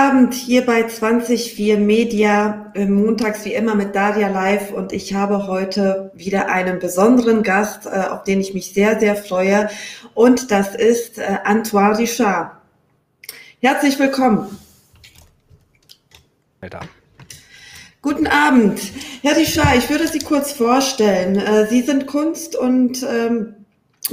Abend hier bei 204 Media, äh, montags wie immer mit Daria Live und ich habe heute wieder einen besonderen Gast, äh, auf den ich mich sehr, sehr freue und das ist äh, Antoine Richard. Herzlich willkommen. Alter. Guten Abend. Herr Richard, ich würde Sie kurz vorstellen. Sie sind Kunst- und ähm,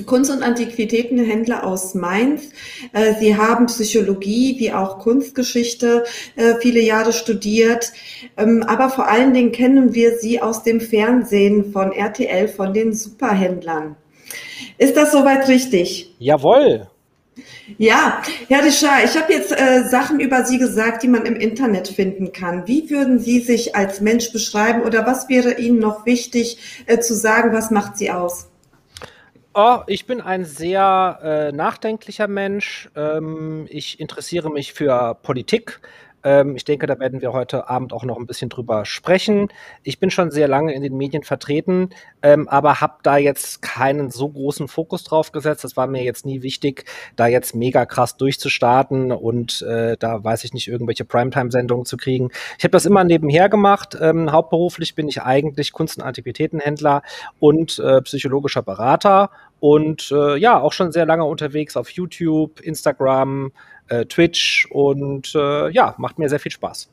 Kunst- und Antiquitätenhändler aus Mainz. Äh, Sie haben Psychologie wie auch Kunstgeschichte äh, viele Jahre studiert. Ähm, aber vor allen Dingen kennen wir Sie aus dem Fernsehen von RTL, von den Superhändlern. Ist das soweit richtig? Jawohl. Ja, Herr Deschar, ich habe jetzt äh, Sachen über Sie gesagt, die man im Internet finden kann. Wie würden Sie sich als Mensch beschreiben oder was wäre Ihnen noch wichtig äh, zu sagen? Was macht Sie aus? Oh, ich bin ein sehr äh, nachdenklicher Mensch. Ähm, ich interessiere mich für Politik. Ähm, ich denke, da werden wir heute Abend auch noch ein bisschen drüber sprechen. Ich bin schon sehr lange in den Medien vertreten, ähm, aber habe da jetzt keinen so großen Fokus drauf gesetzt. Das war mir jetzt nie wichtig, da jetzt mega krass durchzustarten und äh, da weiß ich nicht, irgendwelche Primetime-Sendungen zu kriegen. Ich habe das immer nebenher gemacht. Ähm, hauptberuflich bin ich eigentlich Kunst- und Antiquitätenhändler und äh, psychologischer Berater und äh, ja, auch schon sehr lange unterwegs auf YouTube, Instagram, äh, Twitch und äh, ja, macht mir sehr viel Spaß.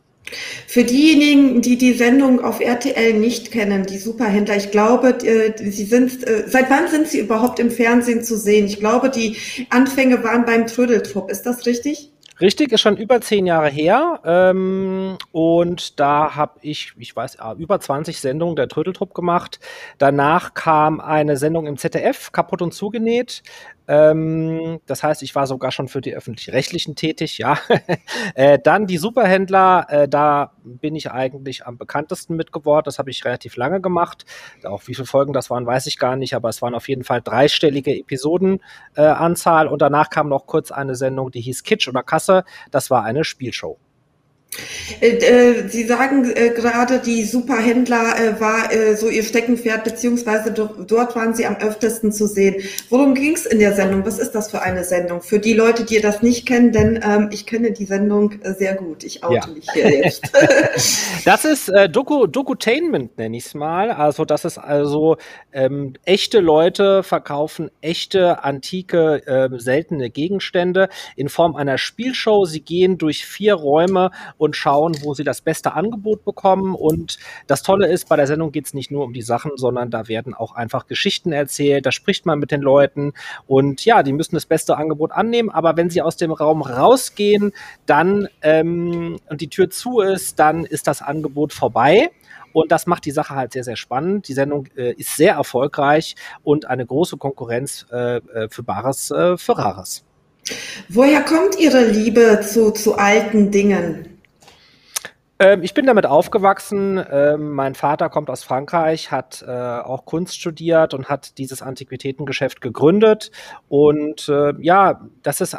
Für diejenigen, die die Sendung auf RTL nicht kennen, die Superhändler, ich glaube, äh, sie sind, äh, seit wann sind sie überhaupt im Fernsehen zu sehen? Ich glaube, die Anfänge waren beim Trödeltrupp. Ist das richtig? Richtig, ist schon über zehn Jahre her. Ähm, und da habe ich, ich weiß, über 20 Sendungen der Trödeltrupp gemacht. Danach kam eine Sendung im ZDF, kaputt und zugenäht. Ähm, das heißt, ich war sogar schon für die öffentlich-rechtlichen tätig, ja. äh, dann die Superhändler, äh, da bin ich eigentlich am bekanntesten mit geworden. Das habe ich relativ lange gemacht. Auch wie viele Folgen das waren, weiß ich gar nicht, aber es waren auf jeden Fall dreistellige Episodenanzahl. Äh, und danach kam noch kurz eine Sendung, die hieß Kitsch oder Kasse. Das war eine Spielshow. Äh, äh, Sie sagen äh, gerade, die Superhändler äh, war äh, so Ihr Steckenpferd, beziehungsweise dort waren Sie am öftesten zu sehen. Worum ging es in der Sendung? Was ist das für eine Sendung? Für die Leute, die das nicht kennen, denn ähm, ich kenne die Sendung sehr gut. Ich oute ja. mich hier jetzt. das ist äh, Doku, Dokutainment, nenne ich es mal. Also das ist also ähm, echte Leute verkaufen echte, antike, seltene Gegenstände in Form einer Spielshow. Sie gehen durch vier Räume und schauen, wo sie das beste Angebot bekommen. Und das Tolle ist, bei der Sendung geht es nicht nur um die Sachen, sondern da werden auch einfach Geschichten erzählt, da spricht man mit den Leuten und ja, die müssen das beste Angebot annehmen, aber wenn sie aus dem Raum rausgehen, dann ähm, und die Tür zu ist, dann ist das Angebot vorbei. Und das macht die Sache halt sehr, sehr spannend. Die Sendung äh, ist sehr erfolgreich und eine große Konkurrenz äh, äh für Bares äh, für Rares. Woher kommt Ihre Liebe zu, zu alten Dingen? Ähm, ich bin damit aufgewachsen. Ähm, mein Vater kommt aus Frankreich, hat äh, auch Kunst studiert und hat dieses Antiquitätengeschäft gegründet. Und äh, ja, das ist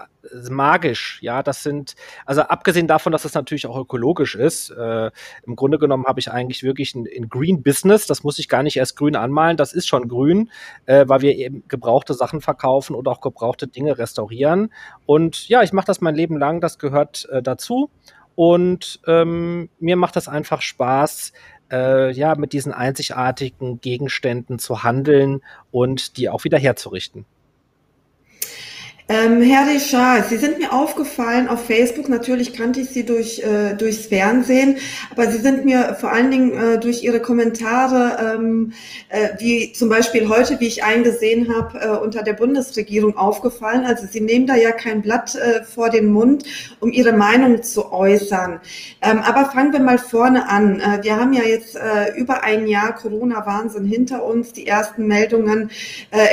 magisch. Ja, das sind, also abgesehen davon, dass es natürlich auch ökologisch ist, äh, im Grunde genommen habe ich eigentlich wirklich ein, ein, Green Business. Das muss ich gar nicht erst grün anmalen, das ist schon grün, äh, weil wir eben gebrauchte Sachen verkaufen oder auch gebrauchte Dinge restaurieren. Und ja, ich mache das mein Leben lang, das gehört äh, dazu. Und ähm, mir macht das einfach Spaß, äh, ja, mit diesen einzigartigen Gegenständen zu handeln und die auch wieder herzurichten. Ähm, Herr Richard, Sie sind mir aufgefallen auf Facebook. Natürlich kannte ich Sie durch, äh, durchs Fernsehen, aber Sie sind mir vor allen Dingen äh, durch Ihre Kommentare, ähm, äh, wie zum Beispiel heute, wie ich eingesehen habe, äh, unter der Bundesregierung aufgefallen. Also Sie nehmen da ja kein Blatt äh, vor den Mund, um Ihre Meinung zu äußern. Ähm, aber fangen wir mal vorne an. Äh, wir haben ja jetzt über ein Jahr Corona-Wahnsinn hinter uns. Die ersten Meldungen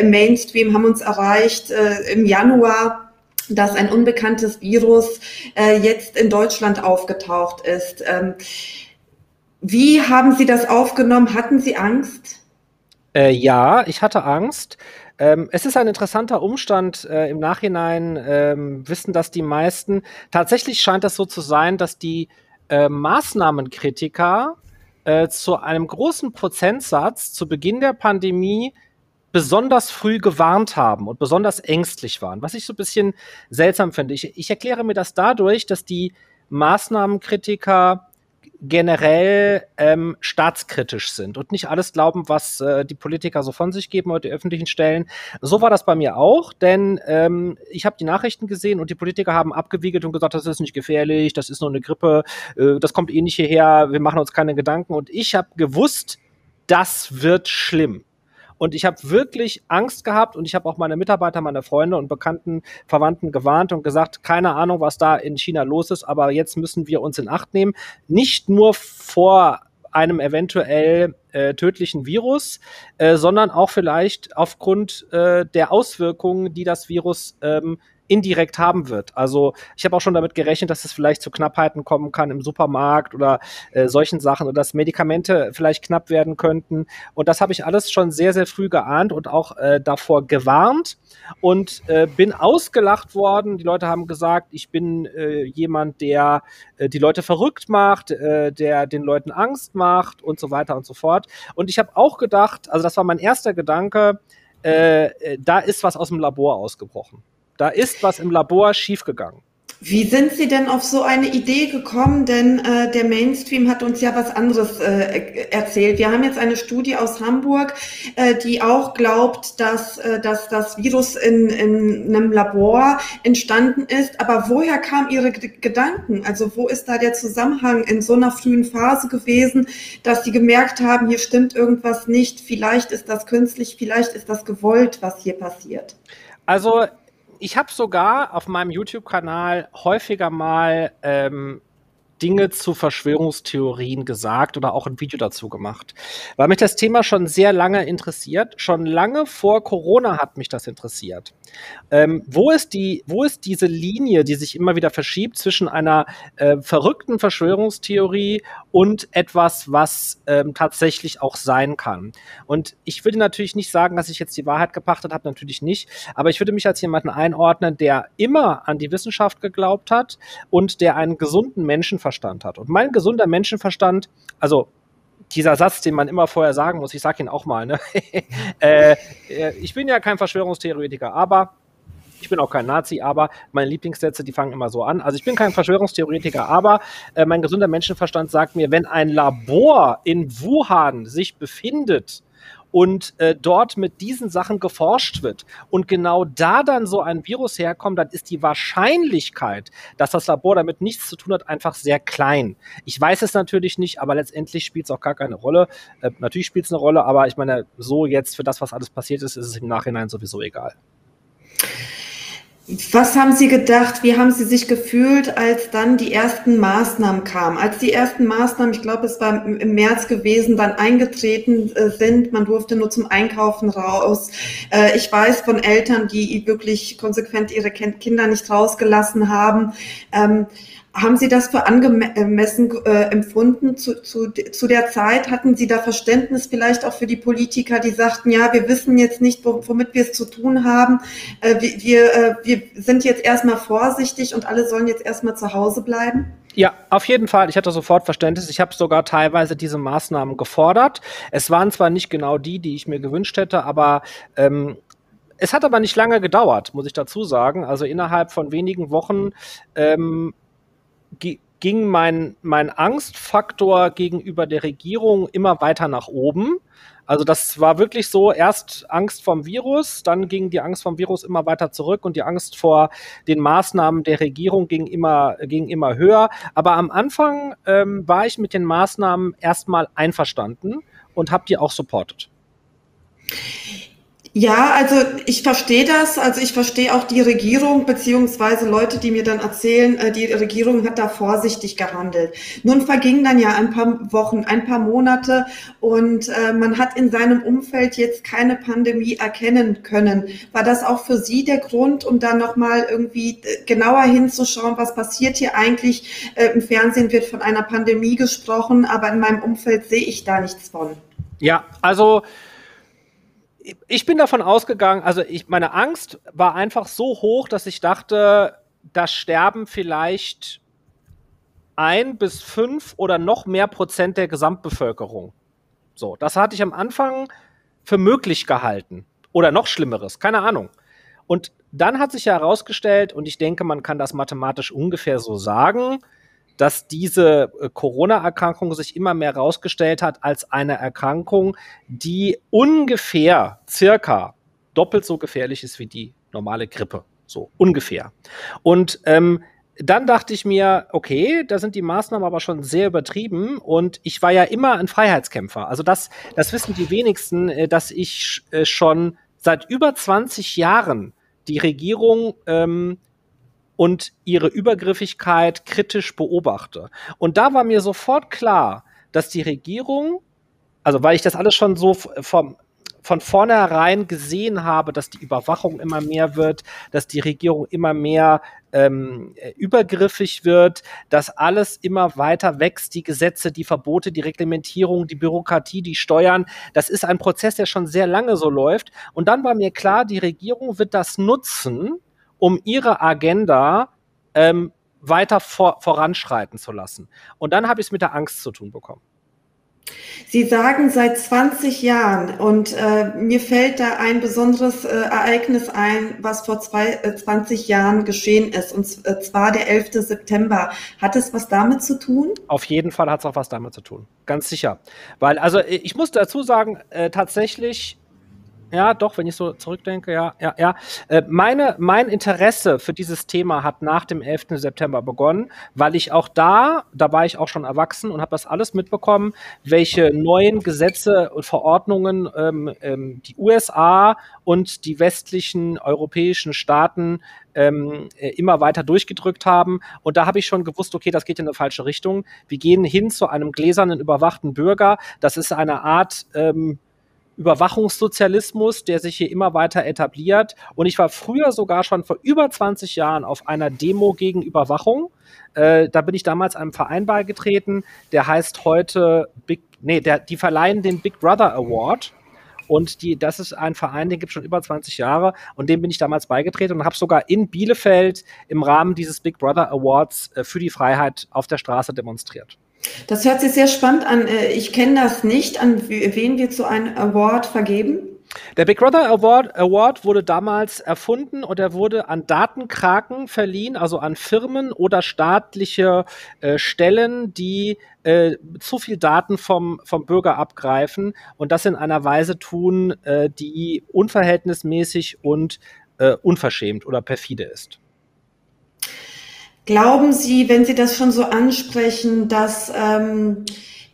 im Mainstream haben uns erreicht im Januar Januar, dass ein unbekanntes Virus äh, jetzt in Deutschland aufgetaucht ist. Ähm, wie haben Sie das aufgenommen? Hatten Sie Angst? Äh, ja, ich hatte Angst. Ähm, es ist ein interessanter Umstand. Äh, Im Nachhinein ähm, wissen das die meisten. Tatsächlich scheint es so zu sein, dass die äh, Maßnahmenkritiker äh, zu einem großen Prozentsatz zu Beginn der Pandemie besonders früh gewarnt haben und besonders ängstlich waren, was ich so ein bisschen seltsam finde. Ich, ich erkläre mir das dadurch, dass die Maßnahmenkritiker generell ähm, staatskritisch sind und nicht alles glauben, was äh, die Politiker so von sich geben oder die öffentlichen Stellen. So war das bei mir auch, denn ähm, ich habe die Nachrichten gesehen und die Politiker haben abgewiegelt und gesagt, das ist nicht gefährlich, das ist nur eine Grippe, äh, das kommt eh nicht hierher, wir machen uns keine Gedanken. Und ich habe gewusst, das wird schlimm. Und ich habe wirklich Angst gehabt und ich habe auch meine Mitarbeiter, meine Freunde und Bekannten, Verwandten gewarnt und gesagt, keine Ahnung, was da in China los ist, aber jetzt müssen wir uns in Acht nehmen. Nicht nur vor einem eventuell äh, tödlichen Virus, äh, sondern auch vielleicht aufgrund äh, der Auswirkungen, die das Virus ähm, indirekt haben wird. Also ich habe auch schon damit gerechnet, dass es vielleicht zu Knappheiten kommen kann im Supermarkt oder äh, solchen Sachen oder dass Medikamente vielleicht knapp werden könnten. Und das habe ich alles schon sehr, sehr früh geahnt und auch äh, davor gewarnt und äh, bin ausgelacht worden. Die Leute haben gesagt, ich bin äh, jemand, der äh, die Leute verrückt macht, äh, der den Leuten Angst macht und so weiter und so fort. Und ich habe auch gedacht, also das war mein erster Gedanke, da ist was aus dem Labor ausgebrochen. Da ist was im Labor schiefgegangen. Wie sind Sie denn auf so eine Idee gekommen? Denn äh, der Mainstream hat uns ja was anderes äh, erzählt. Wir haben jetzt eine Studie aus Hamburg, äh, die auch glaubt, dass, äh, dass das Virus in, in einem Labor entstanden ist. Aber woher kamen Ihre G Gedanken? Also wo ist da der Zusammenhang in so einer frühen Phase gewesen, dass Sie gemerkt haben, hier stimmt irgendwas nicht? Vielleicht ist das künstlich, vielleicht ist das gewollt, was hier passiert. Also ich habe sogar auf meinem YouTube-Kanal häufiger mal ähm, Dinge zu Verschwörungstheorien gesagt oder auch ein Video dazu gemacht, weil mich das Thema schon sehr lange interessiert. Schon lange vor Corona hat mich das interessiert. Ähm, wo, ist die, wo ist diese Linie, die sich immer wieder verschiebt zwischen einer äh, verrückten Verschwörungstheorie und etwas, was ähm, tatsächlich auch sein kann? Und ich würde natürlich nicht sagen, dass ich jetzt die Wahrheit gepachtet habe, natürlich nicht, aber ich würde mich als jemanden einordnen, der immer an die Wissenschaft geglaubt hat und der einen gesunden Menschenverstand Menschenverstand hat. Und mein gesunder Menschenverstand, also dieser Satz, den man immer vorher sagen muss, ich sage ihn auch mal, ne? äh, äh, ich bin ja kein Verschwörungstheoretiker, aber ich bin auch kein Nazi, aber meine Lieblingssätze, die fangen immer so an. Also ich bin kein Verschwörungstheoretiker, aber äh, mein gesunder Menschenverstand sagt mir, wenn ein Labor in Wuhan sich befindet, und äh, dort mit diesen Sachen geforscht wird und genau da dann so ein Virus herkommt, dann ist die Wahrscheinlichkeit, dass das Labor damit nichts zu tun hat, einfach sehr klein. Ich weiß es natürlich nicht, aber letztendlich spielt es auch gar keine Rolle. Äh, natürlich spielt es eine Rolle, aber ich meine, so jetzt für das, was alles passiert ist, ist es im Nachhinein sowieso egal. Was haben Sie gedacht? Wie haben Sie sich gefühlt, als dann die ersten Maßnahmen kamen? Als die ersten Maßnahmen, ich glaube, es war im März gewesen, dann eingetreten äh, sind, man durfte nur zum Einkaufen raus. Äh, ich weiß von Eltern, die wirklich konsequent ihre Kinder nicht rausgelassen haben. Haben Sie das für angemessen äh, empfunden zu, zu, zu der Zeit? Hatten Sie da Verständnis vielleicht auch für die Politiker, die sagten, ja, wir wissen jetzt nicht, womit wir es zu tun haben. Äh, wir, wir, äh, wir sind jetzt erstmal vorsichtig und alle sollen jetzt erstmal zu Hause bleiben? Ja, auf jeden Fall. Ich hatte sofort Verständnis. Ich habe sogar teilweise diese Maßnahmen gefordert. Es waren zwar nicht genau die, die ich mir gewünscht hätte, aber ähm, es hat aber nicht lange gedauert, muss ich dazu sagen. Also innerhalb von wenigen Wochen ähm, ging mein, mein Angstfaktor gegenüber der Regierung immer weiter nach oben. Also das war wirklich so, erst Angst vom Virus, dann ging die Angst vom Virus immer weiter zurück und die Angst vor den Maßnahmen der Regierung ging immer, ging immer höher. Aber am Anfang ähm, war ich mit den Maßnahmen erstmal einverstanden und habe die auch supportet. Ja, also ich verstehe das. Also ich verstehe auch die Regierung beziehungsweise Leute, die mir dann erzählen, äh, die Regierung hat da vorsichtig gehandelt. Nun vergingen dann ja ein paar Wochen, ein paar Monate und äh, man hat in seinem Umfeld jetzt keine Pandemie erkennen können. War das auch für Sie der Grund, um da nochmal irgendwie äh, genauer hinzuschauen, was passiert hier eigentlich? Im Fernsehen wird von einer Pandemie gesprochen, aber in meinem Umfeld sehe ich da nichts von. Ja, also ich bin davon ausgegangen, also ich, meine Angst war einfach so hoch, dass ich dachte, da sterben vielleicht ein bis fünf oder noch mehr Prozent der Gesamtbevölkerung. So, das hatte ich am Anfang für möglich gehalten. Oder noch Schlimmeres, keine Ahnung. Und dann hat sich herausgestellt, und ich denke, man kann das mathematisch ungefähr so sagen, dass diese äh, Corona-Erkrankung sich immer mehr herausgestellt hat als eine Erkrankung, die ungefähr circa doppelt so gefährlich ist wie die normale Grippe. So ungefähr. Und ähm, dann dachte ich mir, okay, da sind die Maßnahmen aber schon sehr übertrieben und ich war ja immer ein Freiheitskämpfer. Also das, das wissen die wenigsten, äh, dass ich äh, schon seit über 20 Jahren die Regierung ähm, und ihre Übergriffigkeit kritisch beobachte. Und da war mir sofort klar, dass die Regierung, also weil ich das alles schon so vom, von vornherein gesehen habe, dass die Überwachung immer mehr wird, dass die Regierung immer mehr ähm, übergriffig wird, dass alles immer weiter wächst, die Gesetze, die Verbote, die Reglementierung, die Bürokratie, die Steuern. Das ist ein Prozess, der schon sehr lange so läuft. Und dann war mir klar, die Regierung wird das nutzen, um ihre Agenda ähm, weiter vor, voranschreiten zu lassen. Und dann habe ich es mit der Angst zu tun bekommen. Sie sagen seit 20 Jahren und äh, mir fällt da ein besonderes äh, Ereignis ein, was vor zwei, äh, 20 Jahren geschehen ist, und äh, zwar der 11. September. Hat es was damit zu tun? Auf jeden Fall hat es auch was damit zu tun, ganz sicher. Weil, also ich muss dazu sagen, äh, tatsächlich ja, doch, wenn ich so zurückdenke, ja, ja, ja. Äh, meine, mein Interesse für dieses Thema hat nach dem 11. September begonnen, weil ich auch da, da war ich auch schon erwachsen und habe das alles mitbekommen, welche neuen Gesetze und Verordnungen ähm, ähm, die USA und die westlichen europäischen Staaten ähm, äh, immer weiter durchgedrückt haben. Und da habe ich schon gewusst, okay, das geht in eine falsche Richtung. Wir gehen hin zu einem gläsernen, überwachten Bürger. Das ist eine Art, ähm, Überwachungssozialismus, der sich hier immer weiter etabliert. Und ich war früher sogar schon vor über 20 Jahren auf einer Demo gegen Überwachung. Äh, da bin ich damals einem Verein beigetreten, der heißt heute Big, nee, der, die verleihen den Big Brother Award. Und die, das ist ein Verein, den gibt es schon über 20 Jahre und dem bin ich damals beigetreten und habe sogar in Bielefeld im Rahmen dieses Big Brother Awards äh, für die Freiheit auf der Straße demonstriert. Das hört sich sehr spannend an. Äh, ich kenne das nicht. An wen wird so ein Award vergeben? Der Big Brother Award, Award wurde damals erfunden und er wurde an Datenkraken verliehen, also an Firmen oder staatliche äh, Stellen, die äh, zu viel Daten vom, vom Bürger abgreifen und das in einer Weise tun, äh, die unverhältnismäßig und äh, unverschämt oder perfide ist. Glauben Sie, wenn Sie das schon so ansprechen, dass ähm,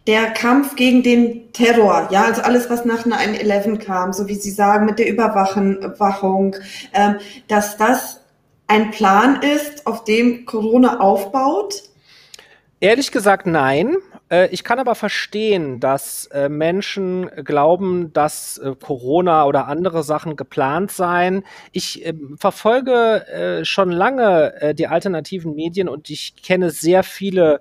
der Kampf gegen den Terror, ja, also alles, was nach 9-11 kam, so wie Sie sagen, mit der Überwachung, ähm, dass das ein Plan ist, auf dem Corona aufbaut? Ehrlich gesagt, nein. Äh, ich kann aber verstehen, dass äh, Menschen glauben, dass äh, Corona oder andere Sachen geplant seien. Ich ähm, verfolge schon lange die alternativen Medien und ich kenne sehr viele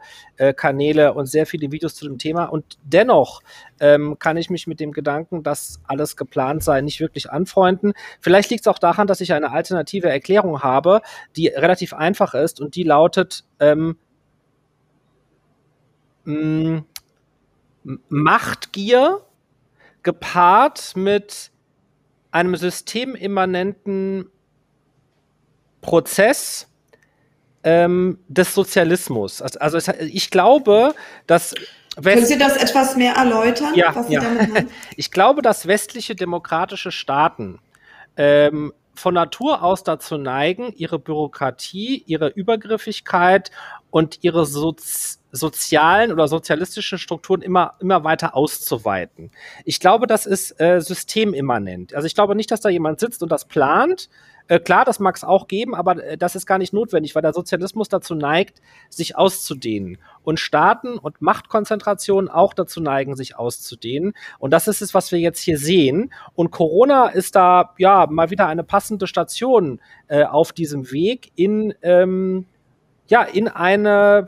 Kanäle und sehr viele Videos zu dem Thema. Und dennoch ähm, kann ich mich mit dem Gedanken, dass alles geplant sei, nicht wirklich anfreunden. Vielleicht liegt es auch daran, dass ich eine alternative Erklärung habe, die relativ einfach ist und die lautet, ähm, mh, Machtgier gepaart mit einem systemimmanenten Prozess ähm, des Sozialismus. Also, also ich glaube, dass West Können Sie das etwas mehr erläutern? Ja, ja. ich glaube, dass westliche demokratische Staaten ähm, von Natur aus dazu neigen, ihre Bürokratie, ihre Übergriffigkeit und ihre Sozi sozialen oder sozialistischen Strukturen immer, immer weiter auszuweiten. Ich glaube, das ist äh, systemimmanent. Also ich glaube nicht, dass da jemand sitzt und das plant. Äh, klar, das mag es auch geben, aber äh, das ist gar nicht notwendig, weil der Sozialismus dazu neigt, sich auszudehnen. Und Staaten und Machtkonzentrationen auch dazu neigen, sich auszudehnen. Und das ist es, was wir jetzt hier sehen. Und Corona ist da ja mal wieder eine passende Station äh, auf diesem Weg in ähm, ja, in eine,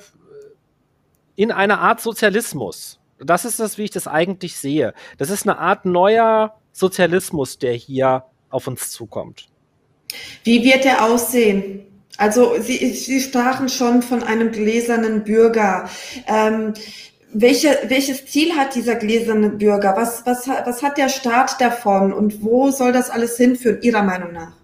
in eine Art Sozialismus. Das ist das, wie ich das eigentlich sehe. Das ist eine Art neuer Sozialismus, der hier auf uns zukommt. Wie wird er aussehen? Also Sie, Sie sprachen schon von einem gläsernen Bürger. Ähm, welche, welches Ziel hat dieser gläserne Bürger? Was, was, was hat der Staat davon und wo soll das alles hinführen, Ihrer Meinung nach?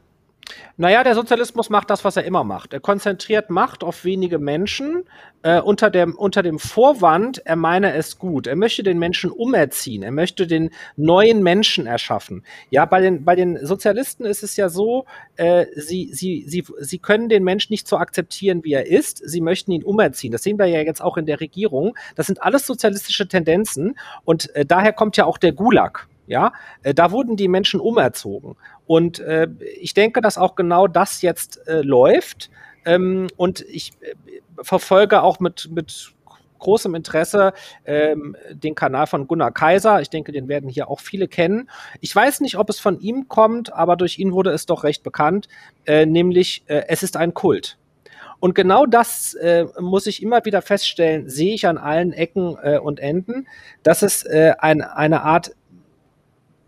Naja, der Sozialismus macht das, was er immer macht. Er konzentriert Macht auf wenige Menschen äh, unter, dem, unter dem Vorwand, er meine es gut. Er möchte den Menschen umerziehen. Er möchte den neuen Menschen erschaffen. Ja, bei den, bei den Sozialisten ist es ja so, äh, sie, sie, sie, sie können den Menschen nicht so akzeptieren, wie er ist. Sie möchten ihn umerziehen. Das sehen wir ja jetzt auch in der Regierung. Das sind alles sozialistische Tendenzen und äh, daher kommt ja auch der Gulag. Ja, äh, da wurden die Menschen umerzogen. Und äh, ich denke, dass auch genau das jetzt äh, läuft. Ähm, und ich äh, verfolge auch mit, mit großem Interesse ähm, den Kanal von Gunnar Kaiser. Ich denke, den werden hier auch viele kennen. Ich weiß nicht, ob es von ihm kommt, aber durch ihn wurde es doch recht bekannt, äh, nämlich äh, es ist ein Kult. Und genau das äh, muss ich immer wieder feststellen, sehe ich an allen Ecken äh, und Enden, dass es äh, ein, eine Art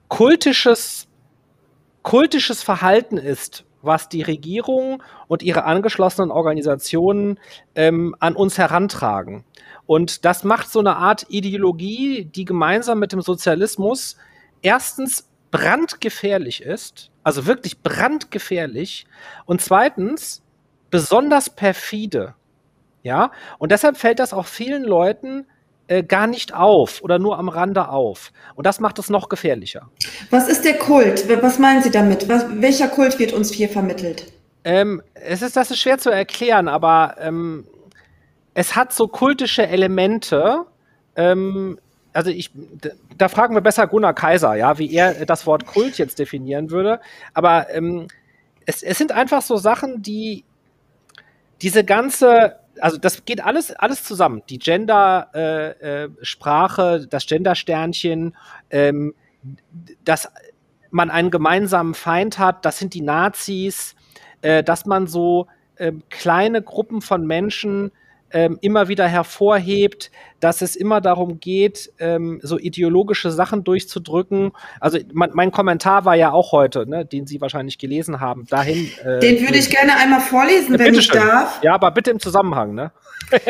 kultisches, kultisches Verhalten ist, was die Regierung und ihre angeschlossenen Organisationen ähm, an uns herantragen. Und das macht so eine Art Ideologie, die gemeinsam mit dem Sozialismus erstens brandgefährlich ist, also wirklich brandgefährlich, und zweitens besonders perfide. Ja, und deshalb fällt das auch vielen Leuten äh, gar nicht auf oder nur am Rande auf. Und das macht es noch gefährlicher. Was ist der Kult? Was meinen Sie damit? Was, welcher Kult wird uns hier vermittelt? Ähm, es ist, das ist schwer zu erklären, aber ähm, es hat so kultische Elemente. Ähm, also ich, da fragen wir besser Gunnar Kaiser, ja, wie er das Wort Kult jetzt definieren würde. Aber ähm, es, es sind einfach so Sachen, die diese ganze also das geht alles, alles zusammen. Die Gender-Sprache, äh, äh, das Gender-Sternchen, ähm, dass man einen gemeinsamen Feind hat, das sind die Nazis, äh, dass man so äh, kleine Gruppen von Menschen ähm, immer wieder hervorhebt, dass es immer darum geht, ähm, so ideologische Sachen durchzudrücken. Also mein, mein Kommentar war ja auch heute, ne, den Sie wahrscheinlich gelesen haben. Dahin. Äh, den würde ich gerne einmal vorlesen, ja, wenn ich schön. darf. Ja, aber bitte im Zusammenhang, ne?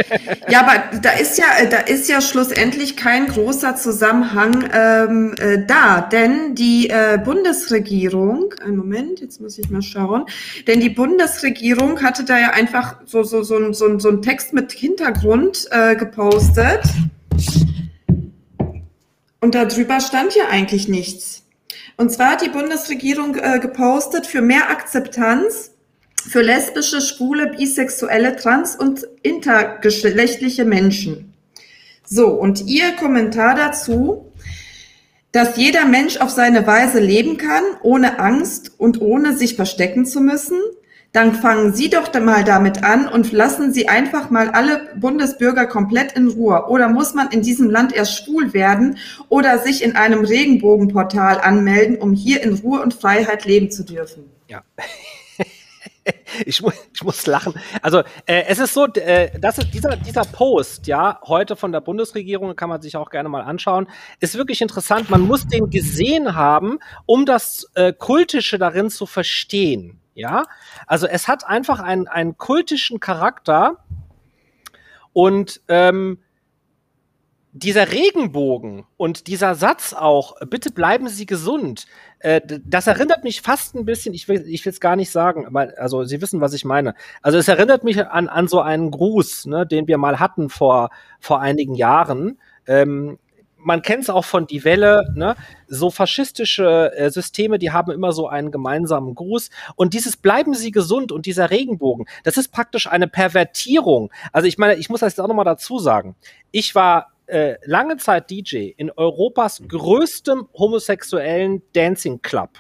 ja, aber da ist ja, da ist ja schlussendlich kein großer Zusammenhang ähm, äh, da, denn die äh, Bundesregierung, einen Moment, jetzt muss ich mal schauen, denn die Bundesregierung hatte da ja einfach so so so, so, so einen Text mit Hintergrund äh, gepostet und darüber stand ja eigentlich nichts. Und zwar hat die Bundesregierung äh, gepostet für mehr Akzeptanz für lesbische, schwule, bisexuelle, trans- und intergeschlechtliche Menschen. So, und Ihr Kommentar dazu, dass jeder Mensch auf seine Weise leben kann, ohne Angst und ohne sich verstecken zu müssen, dann fangen Sie doch mal damit an und lassen Sie einfach mal alle Bundesbürger komplett in Ruhe. Oder muss man in diesem Land erst schwul werden oder sich in einem Regenbogenportal anmelden, um hier in Ruhe und Freiheit leben zu dürfen? Ja. ich, mu ich muss lachen. Also äh, es ist so, äh, das ist dieser, dieser Post, ja, heute von der Bundesregierung, kann man sich auch gerne mal anschauen, ist wirklich interessant. Man muss den gesehen haben, um das äh, Kultische darin zu verstehen. Ja, also es hat einfach einen, einen kultischen Charakter und ähm, dieser Regenbogen und dieser Satz auch, bitte bleiben Sie gesund, äh, das erinnert mich fast ein bisschen, ich will ich es gar nicht sagen, aber also Sie wissen, was ich meine. Also es erinnert mich an, an so einen Gruß, ne, den wir mal hatten vor, vor einigen Jahren. Ähm, man kennt es auch von Die Welle, ne? so faschistische äh, Systeme, die haben immer so einen gemeinsamen Gruß. Und dieses Bleiben Sie gesund und dieser Regenbogen, das ist praktisch eine Pervertierung. Also ich meine, ich muss das jetzt auch nochmal dazu sagen. Ich war äh, lange Zeit DJ in Europas größtem homosexuellen Dancing Club.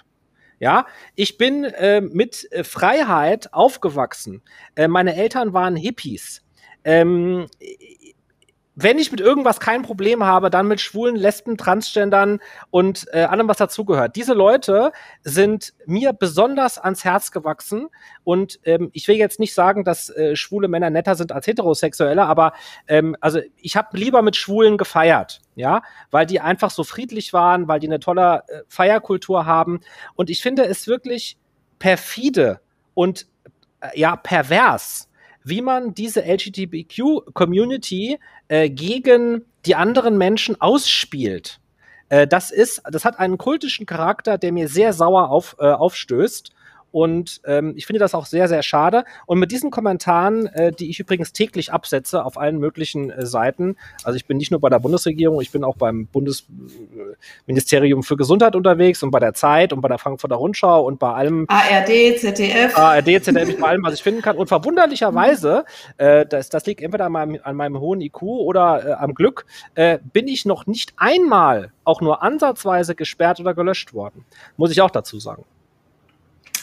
Ja, ich bin äh, mit Freiheit aufgewachsen. Äh, meine Eltern waren Hippies. Ähm, wenn ich mit irgendwas kein Problem habe, dann mit Schwulen, Lesben, Transgendern und äh, allem, was dazugehört. Diese Leute sind mir besonders ans Herz gewachsen und ähm, ich will jetzt nicht sagen, dass äh, schwule Männer netter sind als Heterosexuelle, aber ähm, also ich habe lieber mit Schwulen gefeiert, ja, weil die einfach so friedlich waren, weil die eine tolle äh, Feierkultur haben und ich finde es wirklich perfide und äh, ja pervers wie man diese LGBTQ-Community äh, gegen die anderen Menschen ausspielt. Äh, das ist, das hat einen kultischen Charakter, der mir sehr sauer auf, äh, aufstößt. Und ähm, ich finde das auch sehr, sehr schade. Und mit diesen Kommentaren, äh, die ich übrigens täglich absetze auf allen möglichen äh, Seiten, also ich bin nicht nur bei der Bundesregierung, ich bin auch beim Bundesministerium für Gesundheit unterwegs und bei der Zeit und bei der Frankfurter Rundschau und bei allem. ARD, ZDF. ARD, ZDF, bei allem, was ich finden kann. Und verwunderlicherweise, äh, das, das liegt entweder an meinem, an meinem hohen IQ oder äh, am Glück, äh, bin ich noch nicht einmal auch nur ansatzweise gesperrt oder gelöscht worden. Muss ich auch dazu sagen.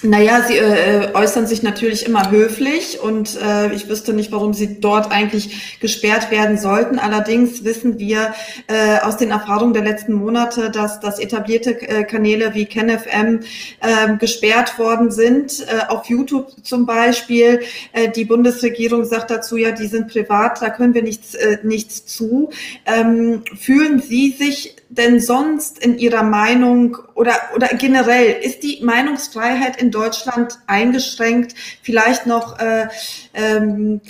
Naja, sie äh, äußern sich natürlich immer höflich und äh, ich wüsste nicht, warum sie dort eigentlich gesperrt werden sollten. Allerdings wissen wir äh, aus den Erfahrungen der letzten Monate, dass, dass etablierte äh, Kanäle wie KenFM äh, gesperrt worden sind, äh, auf YouTube zum Beispiel. Äh, die Bundesregierung sagt dazu, ja, die sind privat, da können wir nichts, äh, nichts zu. Ähm, fühlen Sie sich denn sonst in Ihrer Meinung oder, oder generell, ist die Meinungsfreiheit in Deutschland eingeschränkt? Vielleicht noch, äh, ähm,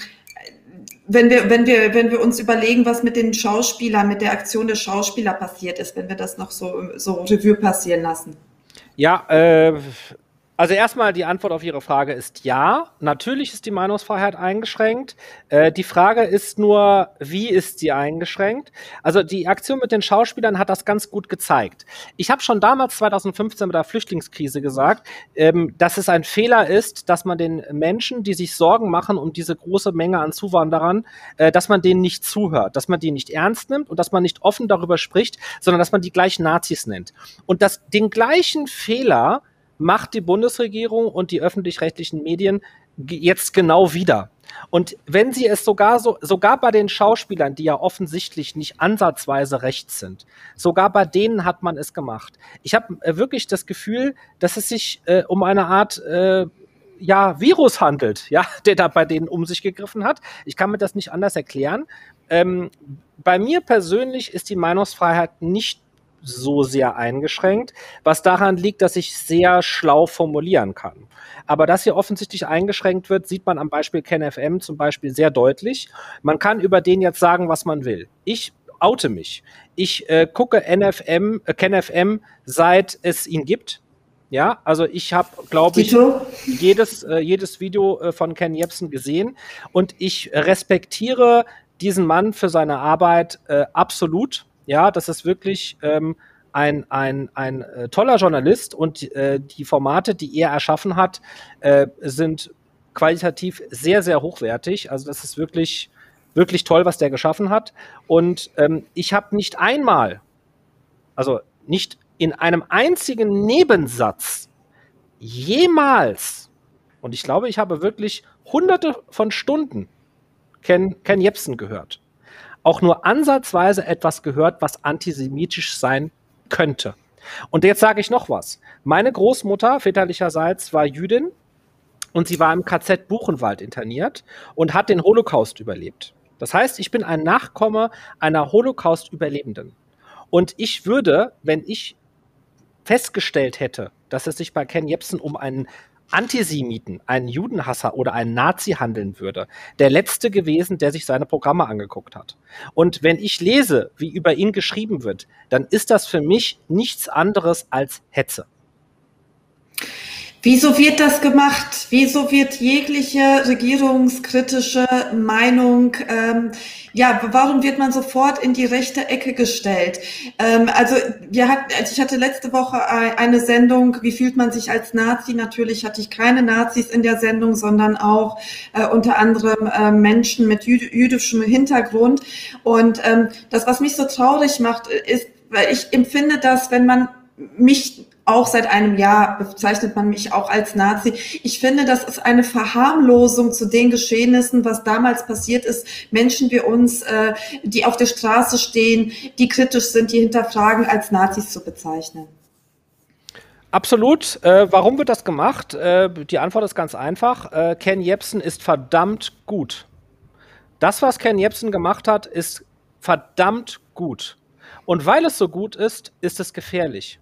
wenn wir, wenn wir, wenn wir uns überlegen, was mit den Schauspielern, mit der Aktion der Schauspieler passiert ist, wenn wir das noch so, so Revue passieren lassen. Ja, äh, also erstmal die Antwort auf Ihre Frage ist ja. Natürlich ist die Meinungsfreiheit eingeschränkt. Äh, die Frage ist nur, wie ist sie eingeschränkt? Also die Aktion mit den Schauspielern hat das ganz gut gezeigt. Ich habe schon damals 2015 mit der Flüchtlingskrise gesagt, ähm, dass es ein Fehler ist, dass man den Menschen, die sich Sorgen machen um diese große Menge an Zuwanderern, äh, dass man denen nicht zuhört, dass man die nicht ernst nimmt und dass man nicht offen darüber spricht, sondern dass man die gleich Nazis nennt. Und dass den gleichen Fehler macht die Bundesregierung und die öffentlich-rechtlichen Medien jetzt genau wieder. Und wenn sie es sogar so, sogar bei den Schauspielern, die ja offensichtlich nicht ansatzweise rechts sind, sogar bei denen hat man es gemacht. Ich habe äh, wirklich das Gefühl, dass es sich äh, um eine Art äh, ja, Virus handelt, ja, der da bei denen um sich gegriffen hat. Ich kann mir das nicht anders erklären. Ähm, bei mir persönlich ist die Meinungsfreiheit nicht so sehr eingeschränkt, was daran liegt, dass ich sehr schlau formulieren kann. Aber dass hier offensichtlich eingeschränkt wird, sieht man am Beispiel KenFM zum Beispiel sehr deutlich. Man kann über den jetzt sagen, was man will. Ich oute mich. Ich äh, gucke NFM, äh, KenFM, seit es ihn gibt. Ja, also ich habe, glaube ich, jedes, äh, jedes Video äh, von Ken Jebsen gesehen und ich respektiere diesen Mann für seine Arbeit äh, absolut. Ja, das ist wirklich ähm, ein, ein, ein äh, toller Journalist und äh, die Formate, die er erschaffen hat, äh, sind qualitativ sehr, sehr hochwertig. Also das ist wirklich, wirklich toll, was der geschaffen hat. Und ähm, ich habe nicht einmal, also nicht in einem einzigen Nebensatz jemals, und ich glaube, ich habe wirklich hunderte von Stunden Ken, Ken Jebsen gehört auch nur ansatzweise etwas gehört, was antisemitisch sein könnte. Und jetzt sage ich noch was. Meine Großmutter väterlicherseits war Jüdin und sie war im KZ Buchenwald interniert und hat den Holocaust überlebt. Das heißt, ich bin ein Nachkomme einer Holocaust-Überlebenden. Und ich würde, wenn ich festgestellt hätte, dass es sich bei Ken Jebsen um einen Antisemiten, einen Judenhasser oder einen Nazi handeln würde, der letzte gewesen, der sich seine Programme angeguckt hat. Und wenn ich lese, wie über ihn geschrieben wird, dann ist das für mich nichts anderes als Hetze. Wieso wird das gemacht? Wieso wird jegliche regierungskritische Meinung, ähm, ja, warum wird man sofort in die rechte Ecke gestellt? Ähm, also wir hatten, also ich hatte letzte Woche eine Sendung, wie fühlt man sich als Nazi? Natürlich hatte ich keine Nazis in der Sendung, sondern auch äh, unter anderem äh, Menschen mit jüd jüdischem Hintergrund. Und ähm, das, was mich so traurig macht, ist, weil ich empfinde, dass wenn man mich auch seit einem Jahr bezeichnet man mich auch als Nazi. Ich finde, das ist eine Verharmlosung zu den Geschehnissen, was damals passiert ist. Menschen wie uns, äh, die auf der Straße stehen, die kritisch sind, die hinterfragen, als Nazis zu bezeichnen. Absolut. Äh, warum wird das gemacht? Äh, die Antwort ist ganz einfach. Äh, Ken Jebsen ist verdammt gut. Das, was Ken Jebsen gemacht hat, ist verdammt gut. Und weil es so gut ist, ist es gefährlich.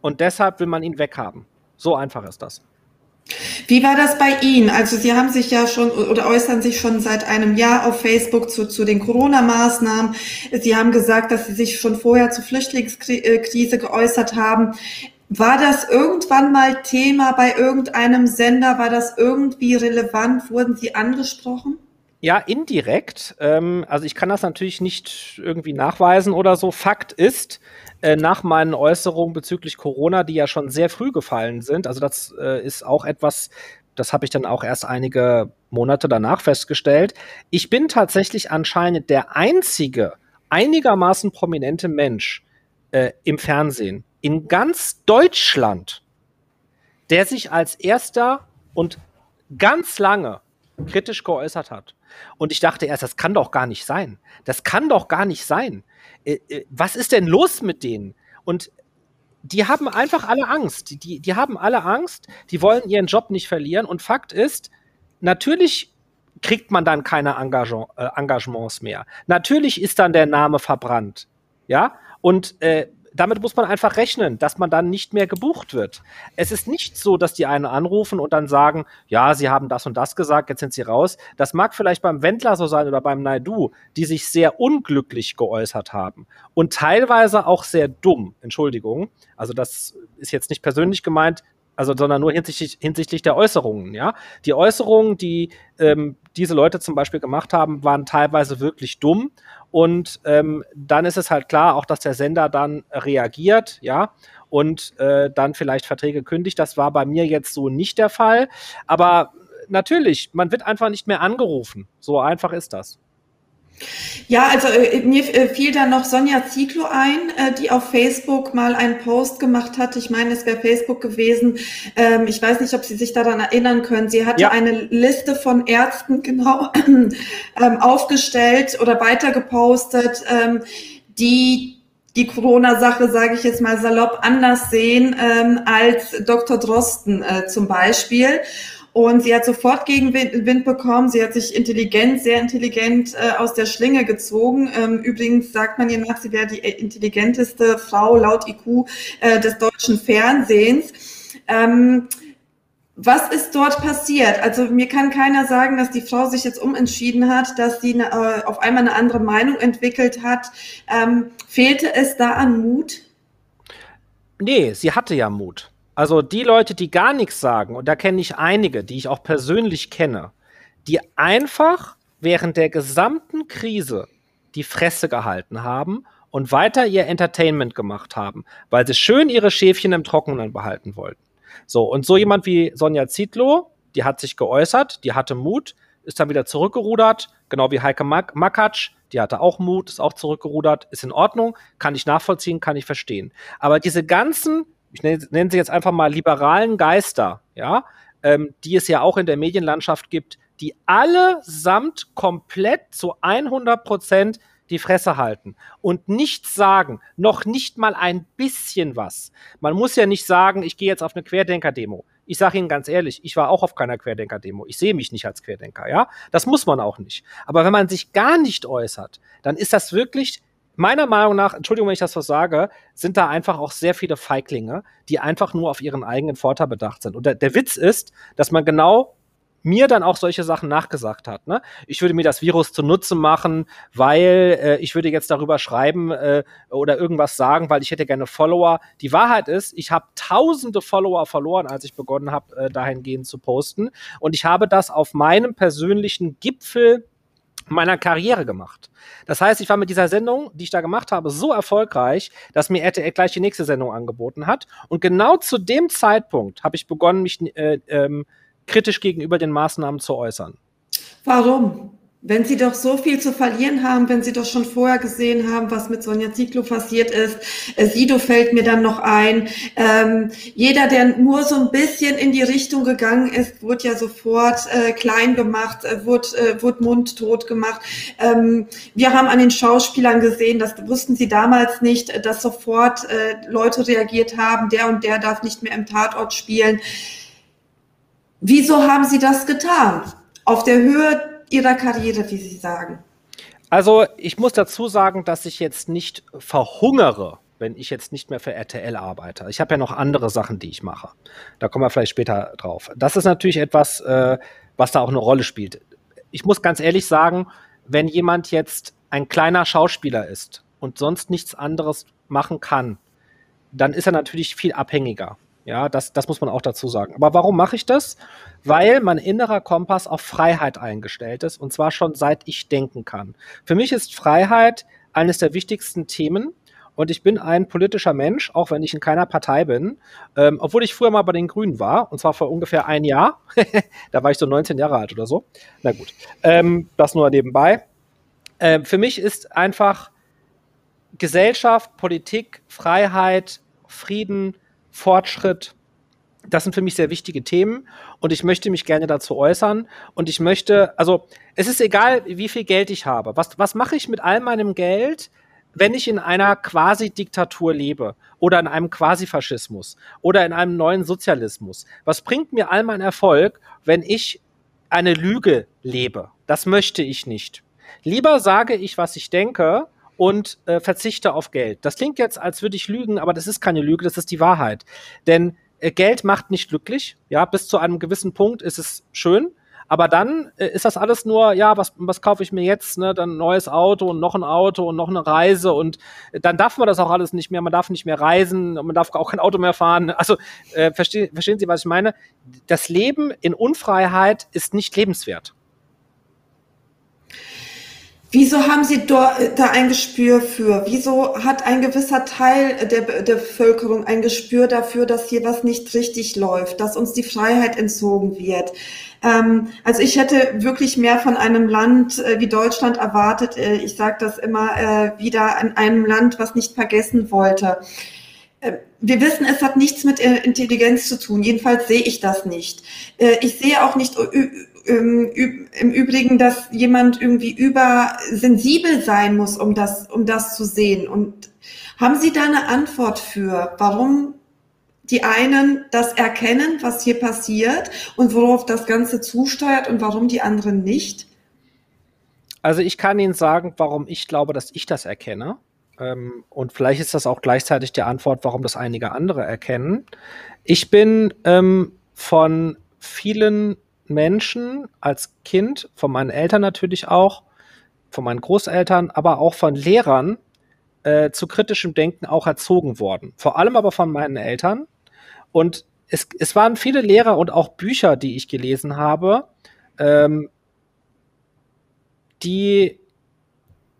Und deshalb will man ihn weghaben. So einfach ist das. Wie war das bei Ihnen? Also Sie haben sich ja schon oder äußern sich schon seit einem Jahr auf Facebook zu, zu den Corona-Maßnahmen. Sie haben gesagt, dass Sie sich schon vorher zur Flüchtlingskrise geäußert haben. War das irgendwann mal Thema bei irgendeinem Sender? War das irgendwie relevant? Wurden Sie angesprochen? Ja, indirekt. Ähm, also ich kann das natürlich nicht irgendwie nachweisen oder so. Fakt ist, äh, nach meinen Äußerungen bezüglich Corona, die ja schon sehr früh gefallen sind, also das äh, ist auch etwas, das habe ich dann auch erst einige Monate danach festgestellt. Ich bin tatsächlich anscheinend der einzige einigermaßen prominente Mensch äh, im Fernsehen in ganz Deutschland, der sich als erster und ganz lange kritisch geäußert hat. Und ich dachte erst, das kann doch gar nicht sein. Das kann doch gar nicht sein. Äh, äh, was ist denn los mit denen? Und die haben einfach alle Angst. Die, die, haben alle Angst, die wollen ihren Job nicht verlieren. Und Fakt ist, natürlich kriegt man dann keine Engagement, äh, Engagements mehr. Natürlich ist dann der Name verbrannt. Ja, und äh, damit muss man einfach rechnen, dass man dann nicht mehr gebucht wird. Es ist nicht so, dass die einen anrufen und dann sagen, ja, sie haben das und das gesagt, jetzt sind sie raus. Das mag vielleicht beim Wendler so sein oder beim Naidu, die sich sehr unglücklich geäußert haben und teilweise auch sehr dumm. Entschuldigung. Also das ist jetzt nicht persönlich gemeint, also sondern nur hinsichtlich, hinsichtlich der Äußerungen, ja. Die Äußerungen, die ähm, diese Leute zum Beispiel gemacht haben, waren teilweise wirklich dumm und ähm, dann ist es halt klar, auch dass der Sender dann reagiert, ja, und äh, dann vielleicht Verträge kündigt. Das war bei mir jetzt so nicht der Fall. Aber natürlich, man wird einfach nicht mehr angerufen. So einfach ist das. Ja, also äh, mir äh, fiel da noch Sonja Zieglo ein, äh, die auf Facebook mal einen Post gemacht hat. Ich meine, es wäre Facebook gewesen. Ähm, ich weiß nicht, ob Sie sich daran erinnern können. Sie hatte ja. eine Liste von Ärzten genau ähm, aufgestellt oder weitergepostet, ähm, die die Corona-Sache, sage ich jetzt mal salopp, anders sehen ähm, als Dr. Drosten äh, zum Beispiel. Und sie hat sofort Gegenwind bekommen. Sie hat sich intelligent, sehr intelligent äh, aus der Schlinge gezogen. Ähm, übrigens sagt man ihr nach, sie wäre die intelligenteste Frau laut IQ äh, des deutschen Fernsehens. Ähm, was ist dort passiert? Also mir kann keiner sagen, dass die Frau sich jetzt umentschieden hat, dass sie äh, auf einmal eine andere Meinung entwickelt hat. Ähm, fehlte es da an Mut? Nee, sie hatte ja Mut. Also die Leute, die gar nichts sagen, und da kenne ich einige, die ich auch persönlich kenne, die einfach während der gesamten Krise die Fresse gehalten haben und weiter ihr Entertainment gemacht haben, weil sie schön ihre Schäfchen im Trockenen behalten wollten. So, und so jemand wie Sonja Zietlow, die hat sich geäußert, die hatte Mut, ist dann wieder zurückgerudert, genau wie Heike Mak Makatsch, die hatte auch Mut, ist auch zurückgerudert, ist in Ordnung, kann ich nachvollziehen, kann ich verstehen. Aber diese ganzen ich nenne, nenne sie jetzt einfach mal liberalen Geister, ja, ähm, die es ja auch in der Medienlandschaft gibt, die allesamt komplett zu 100 Prozent die Fresse halten und nichts sagen, noch nicht mal ein bisschen was. Man muss ja nicht sagen, ich gehe jetzt auf eine Querdenker-Demo. Ich sage Ihnen ganz ehrlich, ich war auch auf keiner Querdenker-Demo. Ich sehe mich nicht als Querdenker, ja? Das muss man auch nicht. Aber wenn man sich gar nicht äußert, dann ist das wirklich meiner Meinung nach, Entschuldigung, wenn ich das so sage, sind da einfach auch sehr viele Feiglinge, die einfach nur auf ihren eigenen Vorteil bedacht sind. Und der, der Witz ist, dass man genau mir dann auch solche Sachen nachgesagt hat. Ne? Ich würde mir das Virus zunutze machen, weil äh, ich würde jetzt darüber schreiben äh, oder irgendwas sagen, weil ich hätte gerne Follower. Die Wahrheit ist, ich habe tausende Follower verloren, als ich begonnen habe, äh, dahingehend zu posten. Und ich habe das auf meinem persönlichen Gipfel meiner Karriere gemacht. Das heißt, ich war mit dieser Sendung, die ich da gemacht habe, so erfolgreich, dass mir RTL gleich die nächste Sendung angeboten hat. Und genau zu dem Zeitpunkt habe ich begonnen, mich äh, ähm, kritisch gegenüber den Maßnahmen zu äußern. Warum? Wenn Sie doch so viel zu verlieren haben, wenn Sie doch schon vorher gesehen haben, was mit Sonja Zieglo passiert ist, äh, Sido fällt mir dann noch ein. Ähm, jeder, der nur so ein bisschen in die Richtung gegangen ist, wurde ja sofort äh, klein gemacht, äh, wurde, äh, wurde mundtot gemacht. Ähm, wir haben an den Schauspielern gesehen, das wussten Sie damals nicht, dass sofort äh, Leute reagiert haben, der und der darf nicht mehr im Tatort spielen. Wieso haben Sie das getan? Auf der Höhe Ihrer Karriere, wie Sie sagen? Also ich muss dazu sagen, dass ich jetzt nicht verhungere wenn ich jetzt nicht mehr für RTL arbeite. Ich habe ja noch andere Sachen, die ich mache. Da kommen wir vielleicht später drauf. Das ist natürlich etwas, äh, was da auch eine Rolle spielt. Ich muss ganz ehrlich sagen, wenn jemand jetzt ein kleiner Schauspieler ist und sonst nichts anderes machen kann, dann ist er natürlich viel abhängiger. Ja, das, das muss man auch dazu sagen. Aber warum mache ich das? Weil mein innerer Kompass auf Freiheit eingestellt ist und zwar schon seit ich denken kann. Für mich ist Freiheit eines der wichtigsten Themen und ich bin ein politischer Mensch, auch wenn ich in keiner Partei bin, ähm, obwohl ich früher mal bei den Grünen war und zwar vor ungefähr ein Jahr. da war ich so 19 Jahre alt oder so. Na gut, ähm, das nur nebenbei. Äh, für mich ist einfach Gesellschaft, Politik, Freiheit, Frieden, Fortschritt, das sind für mich sehr wichtige Themen und ich möchte mich gerne dazu äußern und ich möchte, also es ist egal, wie viel Geld ich habe. Was, was mache ich mit all meinem Geld, wenn ich in einer Quasi-Diktatur lebe oder in einem Quasi-Faschismus oder in einem neuen Sozialismus? Was bringt mir all mein Erfolg, wenn ich eine Lüge lebe? Das möchte ich nicht. Lieber sage ich, was ich denke und äh, verzichte auf Geld. Das klingt jetzt, als würde ich lügen, aber das ist keine Lüge, das ist die Wahrheit. Denn äh, Geld macht nicht glücklich. Ja, bis zu einem gewissen Punkt ist es schön. Aber dann äh, ist das alles nur, ja, was, was kaufe ich mir jetzt? Ne? Dann ein neues Auto und noch ein Auto und noch eine Reise und äh, dann darf man das auch alles nicht mehr. Man darf nicht mehr reisen und man darf auch kein Auto mehr fahren. Also äh, verstehen, verstehen Sie, was ich meine? Das Leben in Unfreiheit ist nicht lebenswert. Wieso haben Sie da ein Gespür für? Wieso hat ein gewisser Teil der, der, Bevölkerung ein Gespür dafür, dass hier was nicht richtig läuft, dass uns die Freiheit entzogen wird? Ähm, also ich hätte wirklich mehr von einem Land äh, wie Deutschland erwartet. Äh, ich sage das immer äh, wieder an einem Land, was nicht vergessen wollte. Äh, wir wissen, es hat nichts mit Intelligenz zu tun. Jedenfalls sehe ich das nicht. Äh, ich sehe auch nicht im Übrigen, dass jemand irgendwie übersensibel sein muss, um das, um das zu sehen. Und haben Sie da eine Antwort für, warum die einen das erkennen, was hier passiert und worauf das Ganze zusteuert und warum die anderen nicht? Also ich kann Ihnen sagen, warum ich glaube, dass ich das erkenne. Ähm, und vielleicht ist das auch gleichzeitig die Antwort, warum das einige andere erkennen. Ich bin ähm, von vielen Menschen als Kind, von meinen Eltern natürlich auch, von meinen Großeltern, aber auch von Lehrern äh, zu kritischem Denken auch erzogen worden. Vor allem aber von meinen Eltern. Und es, es waren viele Lehrer und auch Bücher, die ich gelesen habe, ähm, die